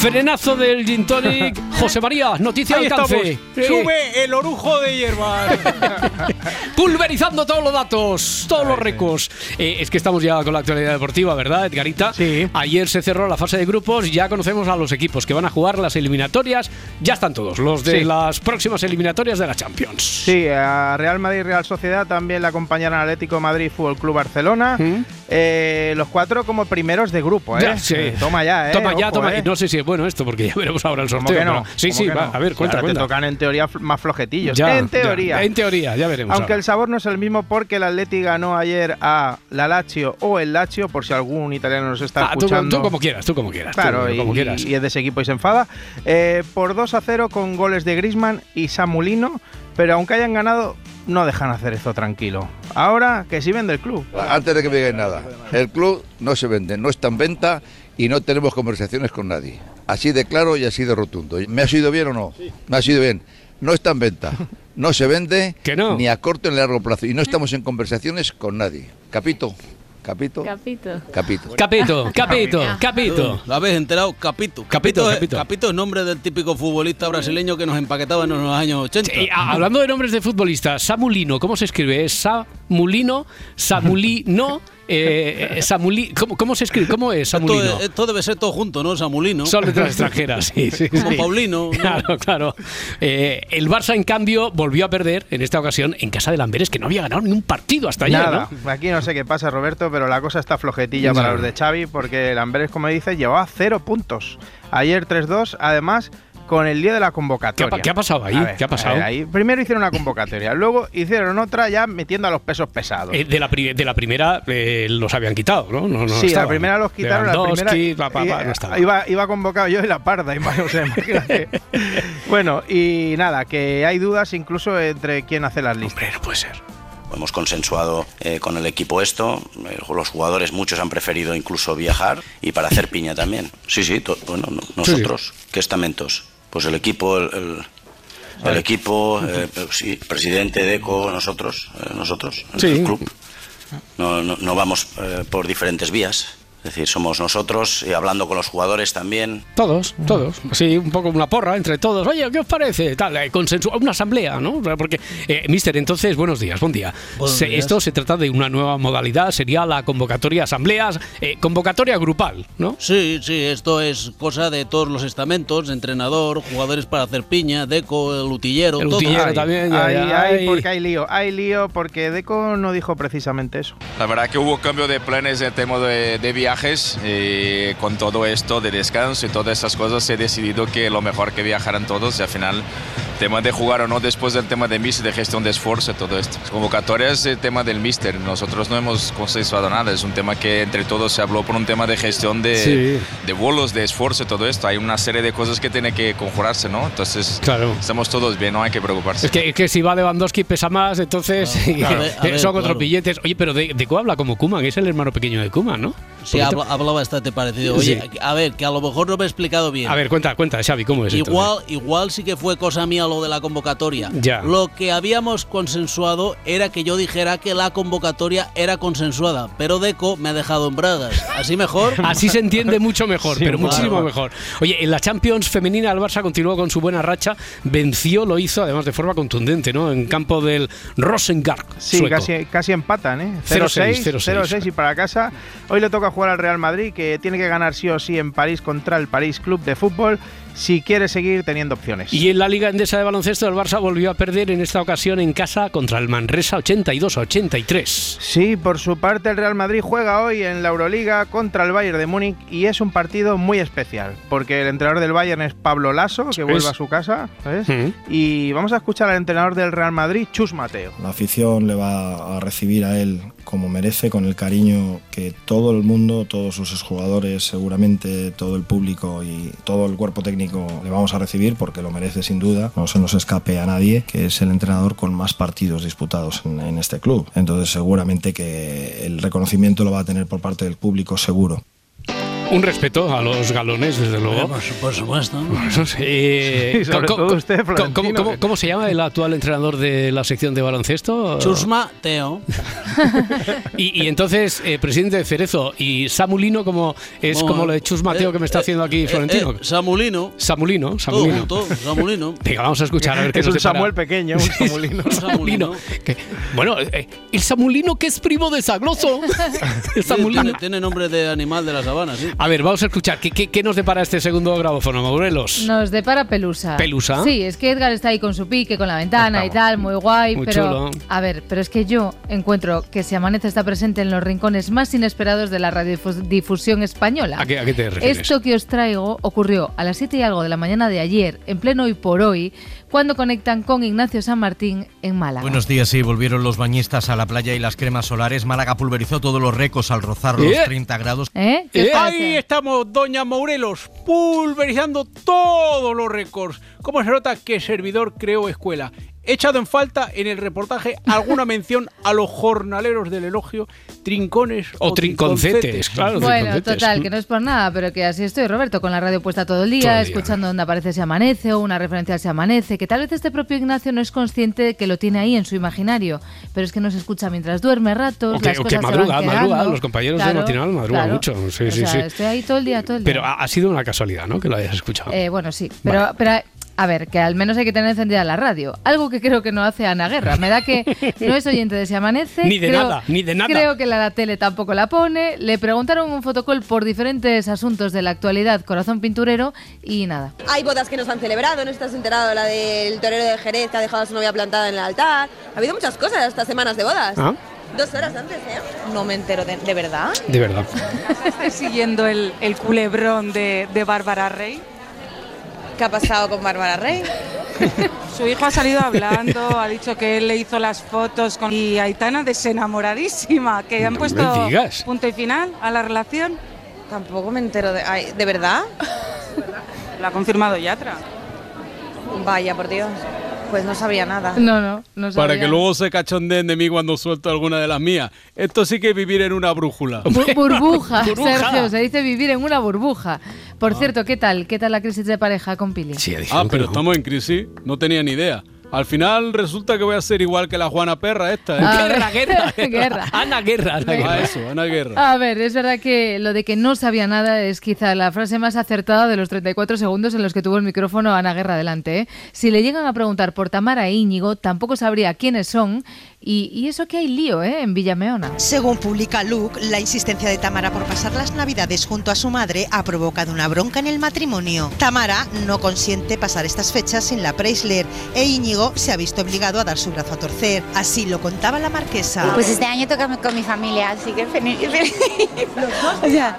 Frenazo del Gin Tonic. [laughs] José María, noticia Ahí alcance. Sube el orujo de hierbas. [laughs] Pulverizando todos los datos, todos los récords. Eh, es que estamos ya con la actualidad deportiva, ¿verdad, Edgarita? Sí. Ayer se cerró la fase de grupos, ya conocemos a los equipos que van a jugar las eliminatorias. Ya están todos, los de Sí. las próximas eliminatorias de la Champions. Sí, a Real Madrid y Real Sociedad también le acompañaron Atlético de Madrid Fútbol Club Barcelona. Eh, los cuatro como primeros de grupo, ¿eh? Ya, sí. Toma ya, ¿eh? Toma ya, Ojo, toma. ¿eh? No sé si es bueno esto, porque ya veremos ahora el ¿Cómo sorteo. que no? pero- Sí, ¿Cómo sí, que va, no? a ver, cuenta, Ahora cuenta. te tocan en teoría más flojetillos. Ya, en ya. teoría. En teoría, ya veremos. Aunque ahora. el sabor no es el mismo porque el Atleti ganó ayer a la Lazio o el Lazio, por si algún italiano nos está Ah, tú, escuchando. tú como quieras, tú como quieras. tú Claro, y, como quieras. y es de ese equipo y se enfada. Eh, por 2 a 0 con goles de Grisman y Samulino, pero aunque hayan ganado, no dejan hacer esto tranquilo. Ahora que sí vende el club. Antes de que me digáis nada, el club no se vende, no está en venta y no tenemos conversaciones con nadie. Así de claro y así de rotundo. ¿Me ha sido bien o no? Me ha sido bien. No está en venta, no se vende [laughs] ni a corto ni a largo plazo y no estamos en conversaciones con nadie. Capito, capito, Capito. capito. Capito, capito, capito. ¿Lo habéis enterado? Capito. Capito, es- capito. Capito es nombre del típico futbolista brasileño que nos empaquetaba en los años 80. Sí, a- hablando de nombres de futbolistas, Samulino, ¿cómo se escribe? ¿Es Samulino? ¿Samulino? [laughs] Eh, eh, Samuli, ¿cómo, ¿Cómo se escribe? ¿Cómo es Samulino? esto debe ser todo junto, ¿no? Samulino. Son letras extranjeras, [laughs] sí, sí, Como sí. Paulino. ¿no? Claro, claro. Eh, el Barça, en cambio, volvió a perder en esta ocasión en casa de Amberes, que no había ganado ni un partido hasta ayer, Nada, ¿no? aquí no sé qué pasa, Roberto, pero la cosa está flojetilla para los de Xavi porque el Amberes, como dice, llevaba cero puntos. Ayer 3-2, además con el día de la convocatoria. ¿Qué ha pa- qué ha pasado ahí? Ver, ¿Qué ha pasado? ver, ahí, primero hicieron una convocatoria, luego hicieron otra ya metiendo a los pesos pesados. Eh, de, la de la primera eh, los habían quitado, ¿no? no, no sí, la primera los quitaron, la primera no iba, iba convocado yo y la parda, o [laughs] sea, imagínate. bueno, y nada, que hay dudas incluso entre quién hace las listas. no puede ser. Hemos consensuado eh, con el equipo esto. eh, los jugadores, muchos han preferido incluso viajar y para hacer piña también. Sí, sí, bueno, no- nosotros. ¿Qué estamentos? Pues el equipo, el, el- el equipo, eh, sí, presidente, Deco, nosotros, eh, nosotros, el club. No, no, no vamos eh, por diferentes vías. Es decir, somos nosotros y hablando con los jugadores también. Todos, todos. Sí, un poco una porra entre todos. Oye, ¿qué os parece? Tal, eh, consensu- una asamblea, ¿no? Porque, eh, mister, entonces, buenos días, buen día. Buenos Se- días. Esto se trata de una nueva modalidad, sería la convocatoria asambleas, eh, convocatoria grupal, ¿no? Sí, sí, esto es cosa de todos los estamentos, entrenador, jugadores para hacer piña, Deco, el utillero, El todo. utillero Ay, también, ya, Ahí, ya, porque hay lío, hay lío porque Deco no dijo precisamente eso. La verdad que hubo cambio de planes en tema de, de y con todo esto de descanso y todas esas cosas ha decidido que lo mejor que viajaran todos y al final tema de jugar o no después del tema de mister, de gestión de esfuerzo, todo esto. Convocatoria es el tema del mister, nosotros no hemos consensuado nada, es un tema que entre todos se habló por un tema de gestión de, Sí. de vuelos, de esfuerzo, todo esto. Hay una serie de cosas que tiene que conjurarse, ¿no? Entonces Claro. estamos todos bien, no hay que preocuparse. Es que, es que si va Lewandowski pesa más, entonces claro. A ver, a [laughs] ver, son otros claro. billetes. Oye, pero de, de habla como Kuman, es el hermano pequeño de Kuman, ¿no? Sí, habla, habla bastante parecido. Oye, Sí. a ver, que a lo mejor no me he explicado bien. A ver, cuenta, cuenta, Xavi, ¿cómo es Igual, entonces? igual sí que fue cosa mía lo de la convocatoria. Ya. Lo que habíamos consensuado era que yo dijera que la convocatoria era consensuada, pero Deco me ha dejado en bragas. ¿Así mejor? [laughs] Así se entiende mucho mejor, Sí, pero claro. muchísimo mejor. Oye, en la Champions femenina el Barça continuó con su buena racha, venció, lo hizo además de forma contundente, ¿no? En campo del Rosengard. Sí, sueco. casi, casi empatan, ¿eh? 0-6, 0-6, 0-6 y para casa. Hoy le toca jugar al Real Madrid, que tiene que ganar sí o sí en París contra el París Club de Fútbol si quiere seguir teniendo opciones. Y en la Liga Endesa de Baloncesto el Barça volvió a perder en esta ocasión en casa contra el Manresa 82-83. Sí, por su parte el Real Madrid juega hoy en la Euroliga contra el Bayern de Múnich y es un partido muy especial, porque el entrenador del Bayern es Pablo Lasso, que vuelve a su casa, ¿sabes? Mm. Y vamos a escuchar al entrenador del Real Madrid, Chus Mateo. La afición le va a recibir a él como merece, con el cariño que todo el mundo, todos sus exjugadores, seguramente todo el público y todo el cuerpo técnico le vamos a recibir porque lo merece sin duda. No se nos escape a nadie, que es el entrenador con más partidos disputados en, en este club. Entonces seguramente que el reconocimiento lo va a tener por parte del público seguro. Un respeto a los galones, desde luego. Por, por supuesto. Eh, [laughs] Sí, sobre ¿cómo- todo cómo- usted, cómo- Florentino, cómo- que- cómo se llama el actual entrenador de la sección de baloncesto? Chusma Teo. [laughs] Y, y entonces, eh, presidente de Cerezo y Samulino, como es Bueno, como lo de Chus Mateo eh, que me está eh, haciendo aquí Florentino. Samulino. Samulino, Todo Samulino. Samulino. [laughs] Venga, vamos a escuchar a ver qué Es nos un. Samuel pequeño, un Samulino. Un Samulino. Que- bueno, el Samulino que es primo de Sagloso. el Samulino. Tiene, tiene nombre de animal de la sabana, sí. A ver, vamos a escuchar. ¿Qué, qué, qué nos depara este segundo grabófono, Morelos? Nos depara Pelusa. ¿Pelusa? Sí, es que Edgar está ahí con su pique, con la ventana y tal, muy guay, Muy pero chulo. a ver, pero es que yo encuentro que Si Amanece está presente en los rincones más inesperados de la radiodifusión española. ¿A qué, a qué te refieres? Esto que os traigo ocurrió a las 7 y algo de la mañana de ayer, en pleno hoy por hoy, cuando conectan con Ignacio San Martín en Málaga. Buenos días, sí, volvieron los bañistas a la playa y las cremas solares. Málaga pulverizó todos los récords al rozar los ¿Eh? 30 grados. ¿Eh? Ahí estamos, doña Morelos, pulverizando todos los récords. ¿Cómo se nota que servidor creó escuela? He echado en falta en el reportaje alguna mención a los jornaleros del elogio, trincones O trinconcetes, claro. Bueno, trinconcetes. total, que no es por nada, pero que así estoy, Roberto, con la radio puesta todo el día, Todo el día. escuchando donde aparece Se Amanece o una referencia al Se Amanece, que tal vez este propio Ignacio no es consciente de que lo tiene ahí en su imaginario, pero es que no se escucha mientras duerme ratos, O que, las o que se madruga, van madruga. Los compañeros de matinal madrugan claro. mucho. Sí, o sí, sea, sí. estoy ahí todo el día, todo el día. Pero ha, sido una casualidad, ¿no? Que lo hayas escuchado. Eh, bueno, sí, pero, pero a ver, que al menos hay que tener encendida la radio. Algo que creo que no hace Ana Guerra. Me da que [laughs] no es oyente de Se Amanece. Ni de creo- nada, ni de nada. Creo que la tele tampoco la pone. Le preguntaron un fotocall por diferentes asuntos de la actualidad, corazón pinturero, y nada. Hay bodas que no se han celebrado, no estás enterado, la del torero de Jerez que ha dejado a su novia plantada en el altar. Ha habido muchas cosas estas semanas de bodas. Ah, Dos horas antes, ¿eh? No me entero de, de verdad. de verdad. [laughs] ¿Estás siguiendo el, el culebrón de, de Bárbara Rey? ¿Qué ha pasado con Bárbara Rey? [laughs] Su hijo ha salido hablando, ha dicho que él le hizo las fotos con... y Aitana desenamoradísima, que han No puesto punto y final a la relación. Tampoco me entero de... ay, ¿De verdad? Lo ha confirmado Yatra. Vaya, por Dios. Pues no sabía nada. No, no, no Para que luego se cachondeen de mí cuando suelto alguna de las mías. Esto sí que es vivir en una brújula. Bu- [laughs] burbuja. Sergio, se dice vivir en una burbuja. Por cierto, ¿qué tal? ¿Qué tal la crisis de pareja con Pili? Ah, pero estamos en crisis. No tenía ni idea. Al final resulta que voy a ser igual que la Juana Perra esta. ¿eh? A ver, guerra. [laughs] Ana Guerra. Ana Ah, Guerra. eso, Ana Guerra. A ver, es verdad que lo de que no sabía nada es quizá la frase más acertada de los 34 segundos en los que tuvo el micrófono Ana Guerra delante. ¿eh? Si le llegan a preguntar por Tamara e Íñigo, tampoco sabría quiénes son. Y, y eso que hay lío ¿eh? en Villameona. Según publica Luke, la insistencia de Tamara por pasar las navidades junto a su madre ha provocado una bronca en el matrimonio. Tamara no consiente pasar estas fechas sin la Preisler e Íñigo se ha visto obligado a dar su brazo a torcer. Así lo contaba la marquesa. Pues este año toca con mi familia, así que feliz. o sea,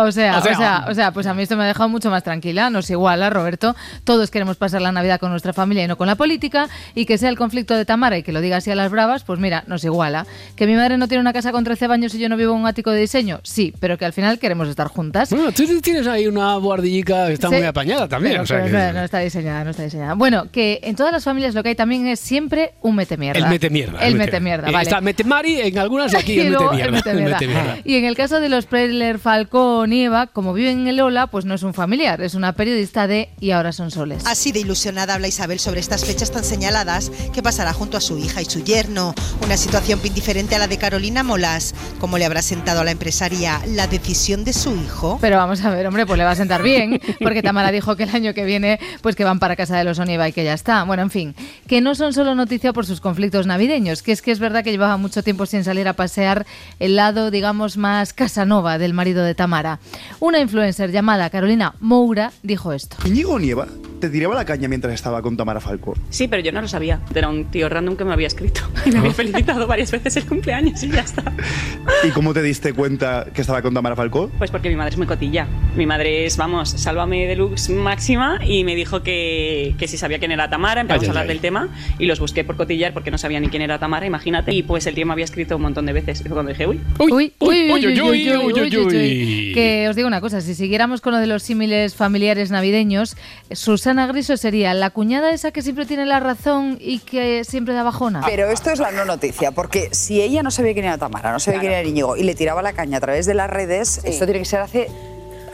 O sea, O o sea, sea, o sea, pues a mí esto me ha dejado mucho más tranquila. Nos iguala, Roberto. Todos queremos pasar la Navidad con nuestra familia y no con la política. Y que sea el conflicto de Tamara y que lo diga así a las bravas, pues mira, nos iguala. Que mi madre no tiene una casa con 13 baños y yo no vivo en un ático de diseño, sí, pero que al final queremos estar juntas. Bueno, tú tienes ahí una buhardillica que está Sí. muy apañada también. Pero, o sea pero que- no, no está diseñada, no está diseñada. Bueno, que en todas las familias lo que hay también es siempre un mete mierda. El mete mierda. El mete mierda, Eh, vale. Está mete Mari en algunas y aquí [laughs] Y el luego mete mierda. el mete mierda. Y en el caso de los Preller Falcón Nieva, como vive en el Ola, pues no es un familiar, es una periodista de Y ahora son soles. Así de ilusionada habla Isabel sobre estas fechas tan señaladas que pasará junto a su hija y su yerno. Una situación bien diferente a la de Carolina Molas. ¿Cómo le habrá sentado a la empresaria la decisión de su hijo? Pero vamos a ver, hombre, pues le va a sentar bien, porque Tamara dijo que el año que viene, pues que van para casa de los Onieva y que ya está. Bueno, en fin, que no son solo noticia por sus conflictos navideños, que es que es verdad que llevaba mucho tiempo sin salir a pasear el lado, digamos, más casanova del marido de Tamara. Una influencer llamada Carolina Moura dijo esto. Te tiraba la caña mientras estaba con Tamara Falco. Sí, pero yo no lo sabía. Era un tío random que me había escrito y me había felicitado varias veces el cumpleaños y ya está. ¿Y cómo te diste cuenta que estaba con Tamara Falco? Pues porque mi madre es muy cotilla. Mi madre es, vamos, sálvame deluxe máxima y me dijo que, que si sabía quién era Tamara, empezamos Ay, a hablar ay. del tema y los busqué por cotillar porque no sabía ni quién era Tamara, imagínate. Y pues el tío me había escrito un montón de veces. Y fue cuando dije, uy, Uy, uy, uy, uy, uy, uy, uy, uy, uy, uy, uy, uy. uy. Que os digo una cosa, si siguiéramos con lo de los símiles familiares navideños, Susana Griso sería la cuñada esa que siempre tiene la razón y que siempre da bajona. Pero esto es la no noticia, porque si ella no sabía quién era Tamara, no sabía quién era Íñigo y le tiraba la caña a través de las redes, esto tiene que ser hace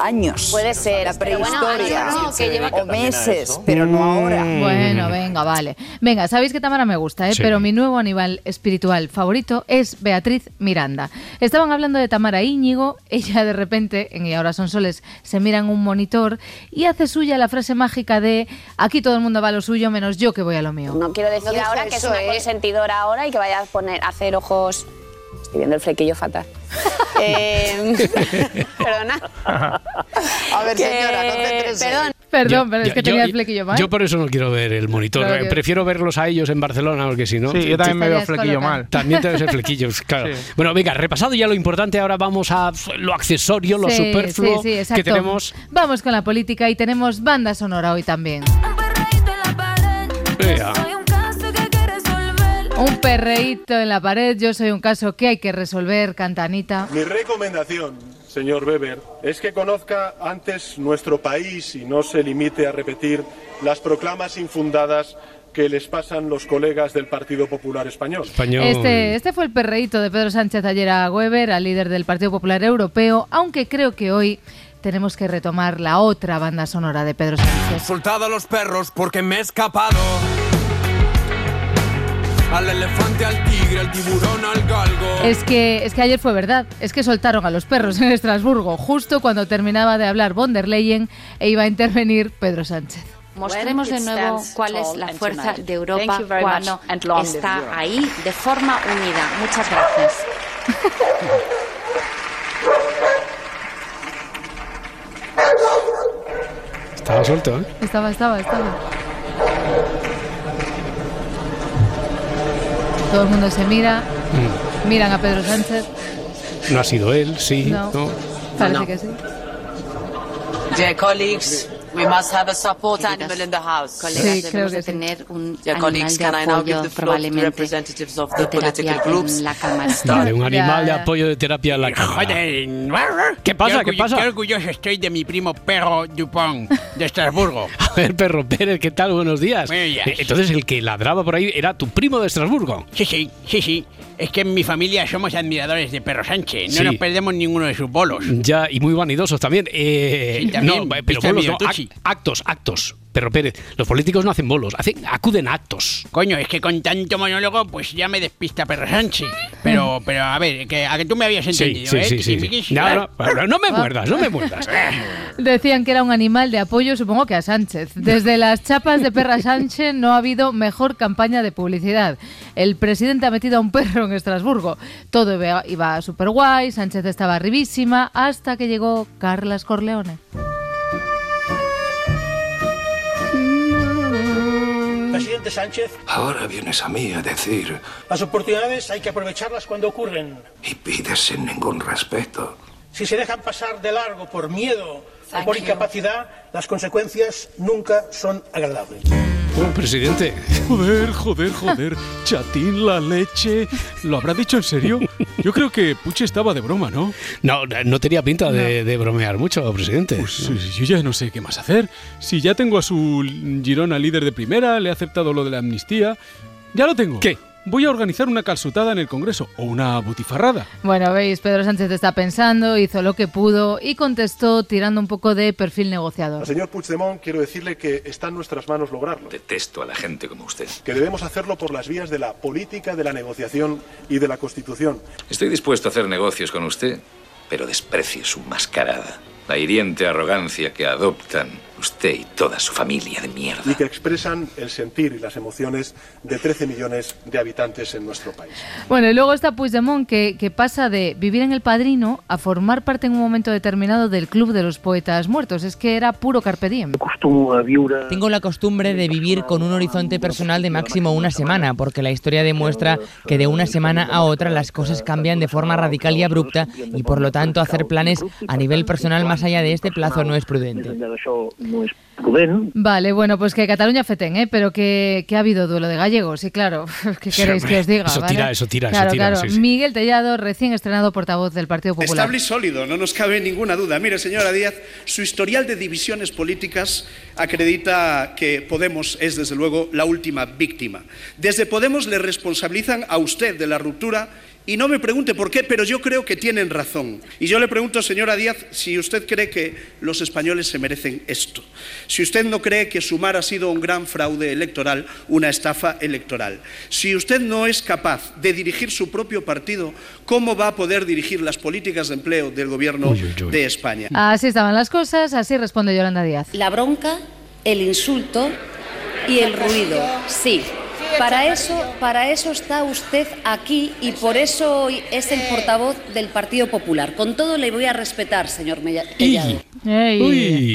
años. Puede ser, la pero bueno, prehistoria. no, no, que lleva- o meses, pero no ahora. Bueno, venga, vale. Venga, sabéis que Tamara me gusta, ¿eh? Sí. pero mi nuevo animal espiritual favorito es Beatriz Miranda. Estaban hablando de Tamara Íñigo, ella de repente, en Y ahora son soles, se mira en un monitor y hace suya la frase mágica de aquí todo el mundo va a lo suyo menos yo que voy a lo mío. No quiero decir No ahora que es eso, una ¿eh? consentidora ahora y que vaya a poner a hacer ojos. Estoy viendo el flequillo fatal. [laughs] Eh, [laughs] perdona. A ver, Que- señora, concéntrese. Perdón. Perdón, pero es Yo- que yo- tenía el flequillo mal. Yo por eso no quiero ver el monitor. Claro Prefiero verlos a ellos en Barcelona, porque si no. Sí, yo también me veo flequillo mal. También te ves el [laughs] flequillo, claro. Bueno, venga, repasado ya lo importante, ahora vamos a lo accesorio, lo Sí, superfluo sí, sí, que tenemos. Vamos con la política y tenemos banda sonora hoy también. Vea. Un perreíto en la pared, yo soy un caso que hay que resolver, canta Anita. Mi recomendación, señor Weber, es que conozca antes nuestro país y no se limite a repetir las proclamas infundadas que les pasan los colegas del Partido Popular Español. Este, este fue el perreíto de Pedro Sánchez ayer a Weber, al líder del Partido Popular Europeo, aunque creo que hoy tenemos que retomar la otra banda sonora de Pedro Sánchez. Soltado a los perros porque me he escapado. Al elefante, al tigre, al tiburón, al galgo. Es que, es que ayer fue verdad, es que soltaron a los perros en Estrasburgo, justo cuando terminaba de hablar von der Leyen e iba a intervenir Pedro Sánchez. Mostremos de nuevo cuál es la fuerza de Europa cuando está ahí de forma unida. Muchas gracias. Estaba suelto, ¿eh? Estaba, estaba, estaba. Todo el mundo se mira, miran a Pedro Sánchez. No ha sido él, sí. No. no. Parece que sí. Dear colleagues, we must have a support animal in the house. Colegas, Sí, creo debemos que de sí. tener un Dear animal colleagues, de can I now give apoyo probablemente representatives of de the political terapia groups? en la Cámara. Vale, un animal de apoyo de terapia en la cámara. ¿Qué pasa? ¿Qué orgullo- pasa? Qué orgulloso estoy de mi primo perro Dupont de Estrasburgo. [laughs] A ver, perro Pérez, ¿qué tal? Buenos días. Buenos días. Eh, Entonces, el que ladraba por ahí era tu primo de Estrasburgo. Sí, sí, sí, sí. Es que en mi familia somos admiradores de Perro Sánchez. No Sí. nos perdemos ninguno de sus bolos. Ya, y muy vanidosos también. Eh, Sí, también. No, pero bolos no, actos, actos. Perro Pérez, los políticos no hacen bolos, hacen, acuden a actos. Coño, es que con tanto monólogo, pues ya me despista Perro Sánchez. Pero, pero a ver, que, a que tú me habías Sí, entendido, sí, ¿eh? sí, sí, sí. Tiquismiquis. No, no, pero no me muerdas, no me muerdas. [laughs] Decían que era un animal de apoyo, supongo que a Sánchez. Desde las chapas de Perra Sánchez no ha habido mejor campaña de publicidad. El presidente ha metido a un perro en Estrasburgo. Todo iba, iba súper guay, Sánchez estaba arribísima, hasta que llegó Carlas Corleone. Presidente Sánchez, Ahora vienes a mí a decir las oportunidades hay que aprovecharlas cuando ocurren. y pides sin ningún respeto. Si se dejan pasar de largo por miedo o por incapacidad, las consecuencias nunca son agradables. Oh, presidente. Joder, joder, joder. Chatín, la leche. ¿Lo habrá dicho en serio? Yo creo que Puche estaba de broma, ¿no? No, no tenía pinta de, de bromear mucho, presidente. Pues yo ya no sé qué más hacer. Si ya tengo a su Girona líder de primera, le he aceptado lo de la amnistía. Ya lo tengo. ¿Qué? Voy a organizar una calzutada en el Congreso o una butifarrada. Bueno, veis, Pedro Sánchez está pensando, hizo lo que pudo y contestó tirando un poco de perfil negociador. Al señor Puigdemont quiero decirle que está en nuestras manos lograrlo. Detesto a la gente como usted. Que debemos hacerlo por las vías de la política, de la negociación y de la Constitución. Estoy dispuesto a hacer negocios con usted, pero desprecie su mascarada. La hiriente arrogancia que adoptan usted y toda su familia de mierda. Y que expresan el sentir y las emociones de 13 millones de habitantes en nuestro país. Bueno, y luego está Puigdemont que, que pasa de vivir en el padrino a formar parte en un momento determinado del Club de los Poetas Muertos. Es que era puro carpe diem. Tengo la costumbre de vivir con un horizonte personal de máximo una semana, porque la historia demuestra que de una semana a otra las cosas cambian de forma radical y abrupta y por lo tanto hacer planes a nivel personal más allá de este plazo no es prudente. Vale, bueno, pues que Cataluña feten, ¿eh? pero que, que ha habido duelo de gallegos, y claro, [laughs] ¿qué queréis que os diga? eso ¿vale? tira, eso tira, eso tira, claro. sí, sí. Miguel Tellado, recién estrenado portavoz del Partido Popular. Estable y sólido, no nos cabe ninguna duda. Mire, señora Díaz, su historial de divisiones políticas acredita que Podemos es, desde luego, la última víctima. Desde Podemos le responsabilizan a usted de la ruptura y no me pregunte por qué, pero yo creo que tienen razón. Y yo le pregunto, señora Díaz, si usted cree que los españoles se merecen esto. Si usted no cree que Sumar ha sido un gran fraude electoral, una estafa electoral. Si usted no es capaz de dirigir su propio partido, ¿cómo va a poder dirigir las políticas de empleo del gobierno de España? Así estaban las cosas, así responde Yolanda Díaz. La bronca, el insulto y el ruido. Sí. Para eso, para eso está usted aquí y por eso hoy es el portavoz del Partido Popular. Con todo le voy a respetar, señor Mella- Mellado.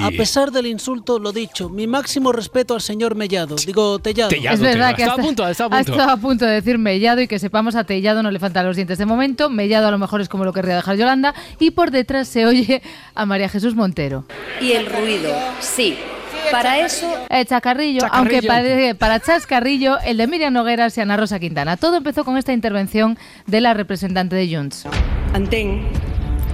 A pesar del insulto, lo dicho, mi máximo respeto al señor Mellado. Digo, Tellado. es verdad que hasta- ha estado a punto de decir Mellado y que sepamos a Tellado no le faltan los dientes de momento. Mellado a lo mejor es como lo querría dejar Yolanda. Y por detrás se oye a María Jesús Montero. Y el ruido, sí. Para eso... Eh, chacarrillo, Chacarrillo. aunque pare- para Chascarrillo, el de Miriam Nogueras y Ana Rosa Quintana. Todo empezó con esta intervención de la representante de Junts. Entenc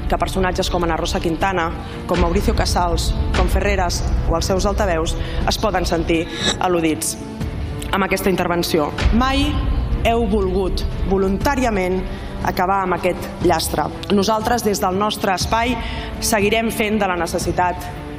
que personatges com Ana Rosa Quintana, com Mauricio Casals, com Ferreras o els seus altaveus es poden sentir al·ludits amb aquesta intervenció. Mai heu volgut voluntàriament acabar amb aquest llastre. Nosaltres, des del nostre espai, seguirem fent de la necessitat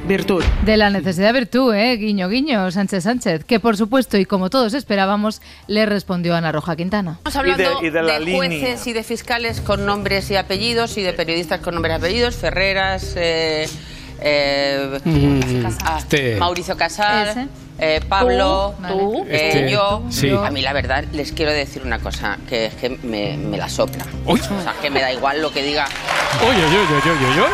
virtut. De la necesidad de virtud, ¿eh? Guiño, guiño, Sánchez Sánchez. Que por supuesto, y como todos esperábamos, le respondió Ana Roja Quintana. Estamos hablando de, jueces y de fiscales con nombres y apellidos y de periodistas con nombres y apellidos, Ferreras, eh, eh, Mm, este. Mauricio Casal, eh, Pablo, Tú, tú, eh, Este. yo. Sí. A mí la verdad les quiero decir una cosa, que es que me, me la sopla. O sea, que me da igual lo que diga. Oye, oye, oye, oye.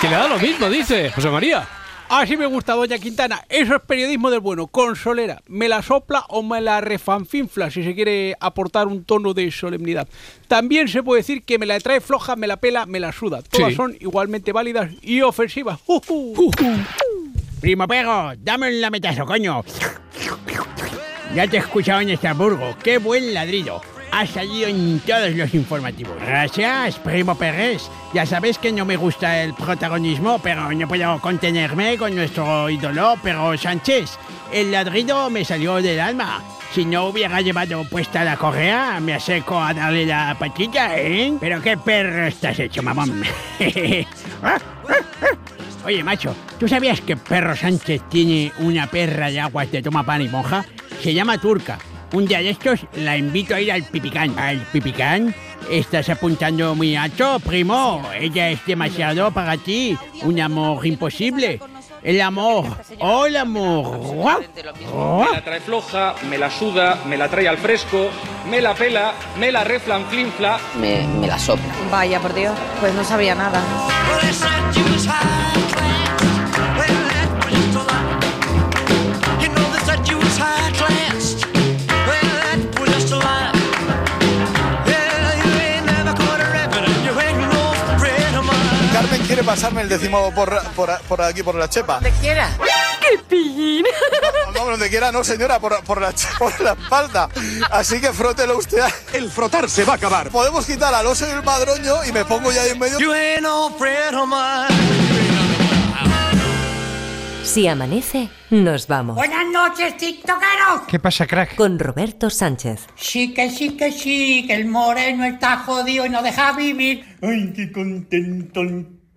Que le da lo mismo, dice José María. Así me gusta, doña Quintana. Eso es periodismo del bueno. Consolera. ¿Me la sopla o me la refanfinfla si se quiere aportar un tono de solemnidad? También se puede decir que me la trae floja, me la pela, me la suda. Todas Sí. son igualmente válidas y ofensivas. ¡Ujú! Primo Pego, dame un lametazo, coño. Ya te he escuchado en Estrasburgo. Qué buen ladrido. Ha salido en todos los informativos. Gracias, primo Pérez. Ya sabes que no me gusta el protagonismo, pero no puedo contenerme con nuestro ídolo, pero Sánchez. El ladrido me salió del alma. Si no hubiera llevado puesta la correa, me acerco a darle la patilla, ¿eh? Pero qué perro estás hecho, mamón. [laughs] Oye, macho, ¿tú sabías que Perro Sánchez tiene una perra de aguas de toma pan y monja? Se llama Turca. Un día de estos la invito a ir al Pipicán. ¿Al Pipicán? Estás apuntando muy alto, primo. Ella es demasiado para ti. Un amor imposible. El amor. ¡Oh, el amor! Me la trae floja, me la suda, me la trae al fresco, me la pela, me la reflanflinfla. Me, me la sopla. Vaya, por Dios, pues no sabía nada. Quiere pasarme el décimo por, por, por aquí, por la chepa. Donde quiera. ¡Qué pillín! No, no, donde quiera, no, señora, por, por, la, por la espalda. Así que frótelo usted. El frotar se va a acabar. Podemos quitar al oso y el madroño y me pongo ya ahí en medio. Si amanece, nos vamos. Buenas noches, tiktokeros. ¿Qué pasa, crack? Con Roberto Sánchez. Sí que sí que sí, que el moreno está jodido y no deja vivir. Ay, qué contento.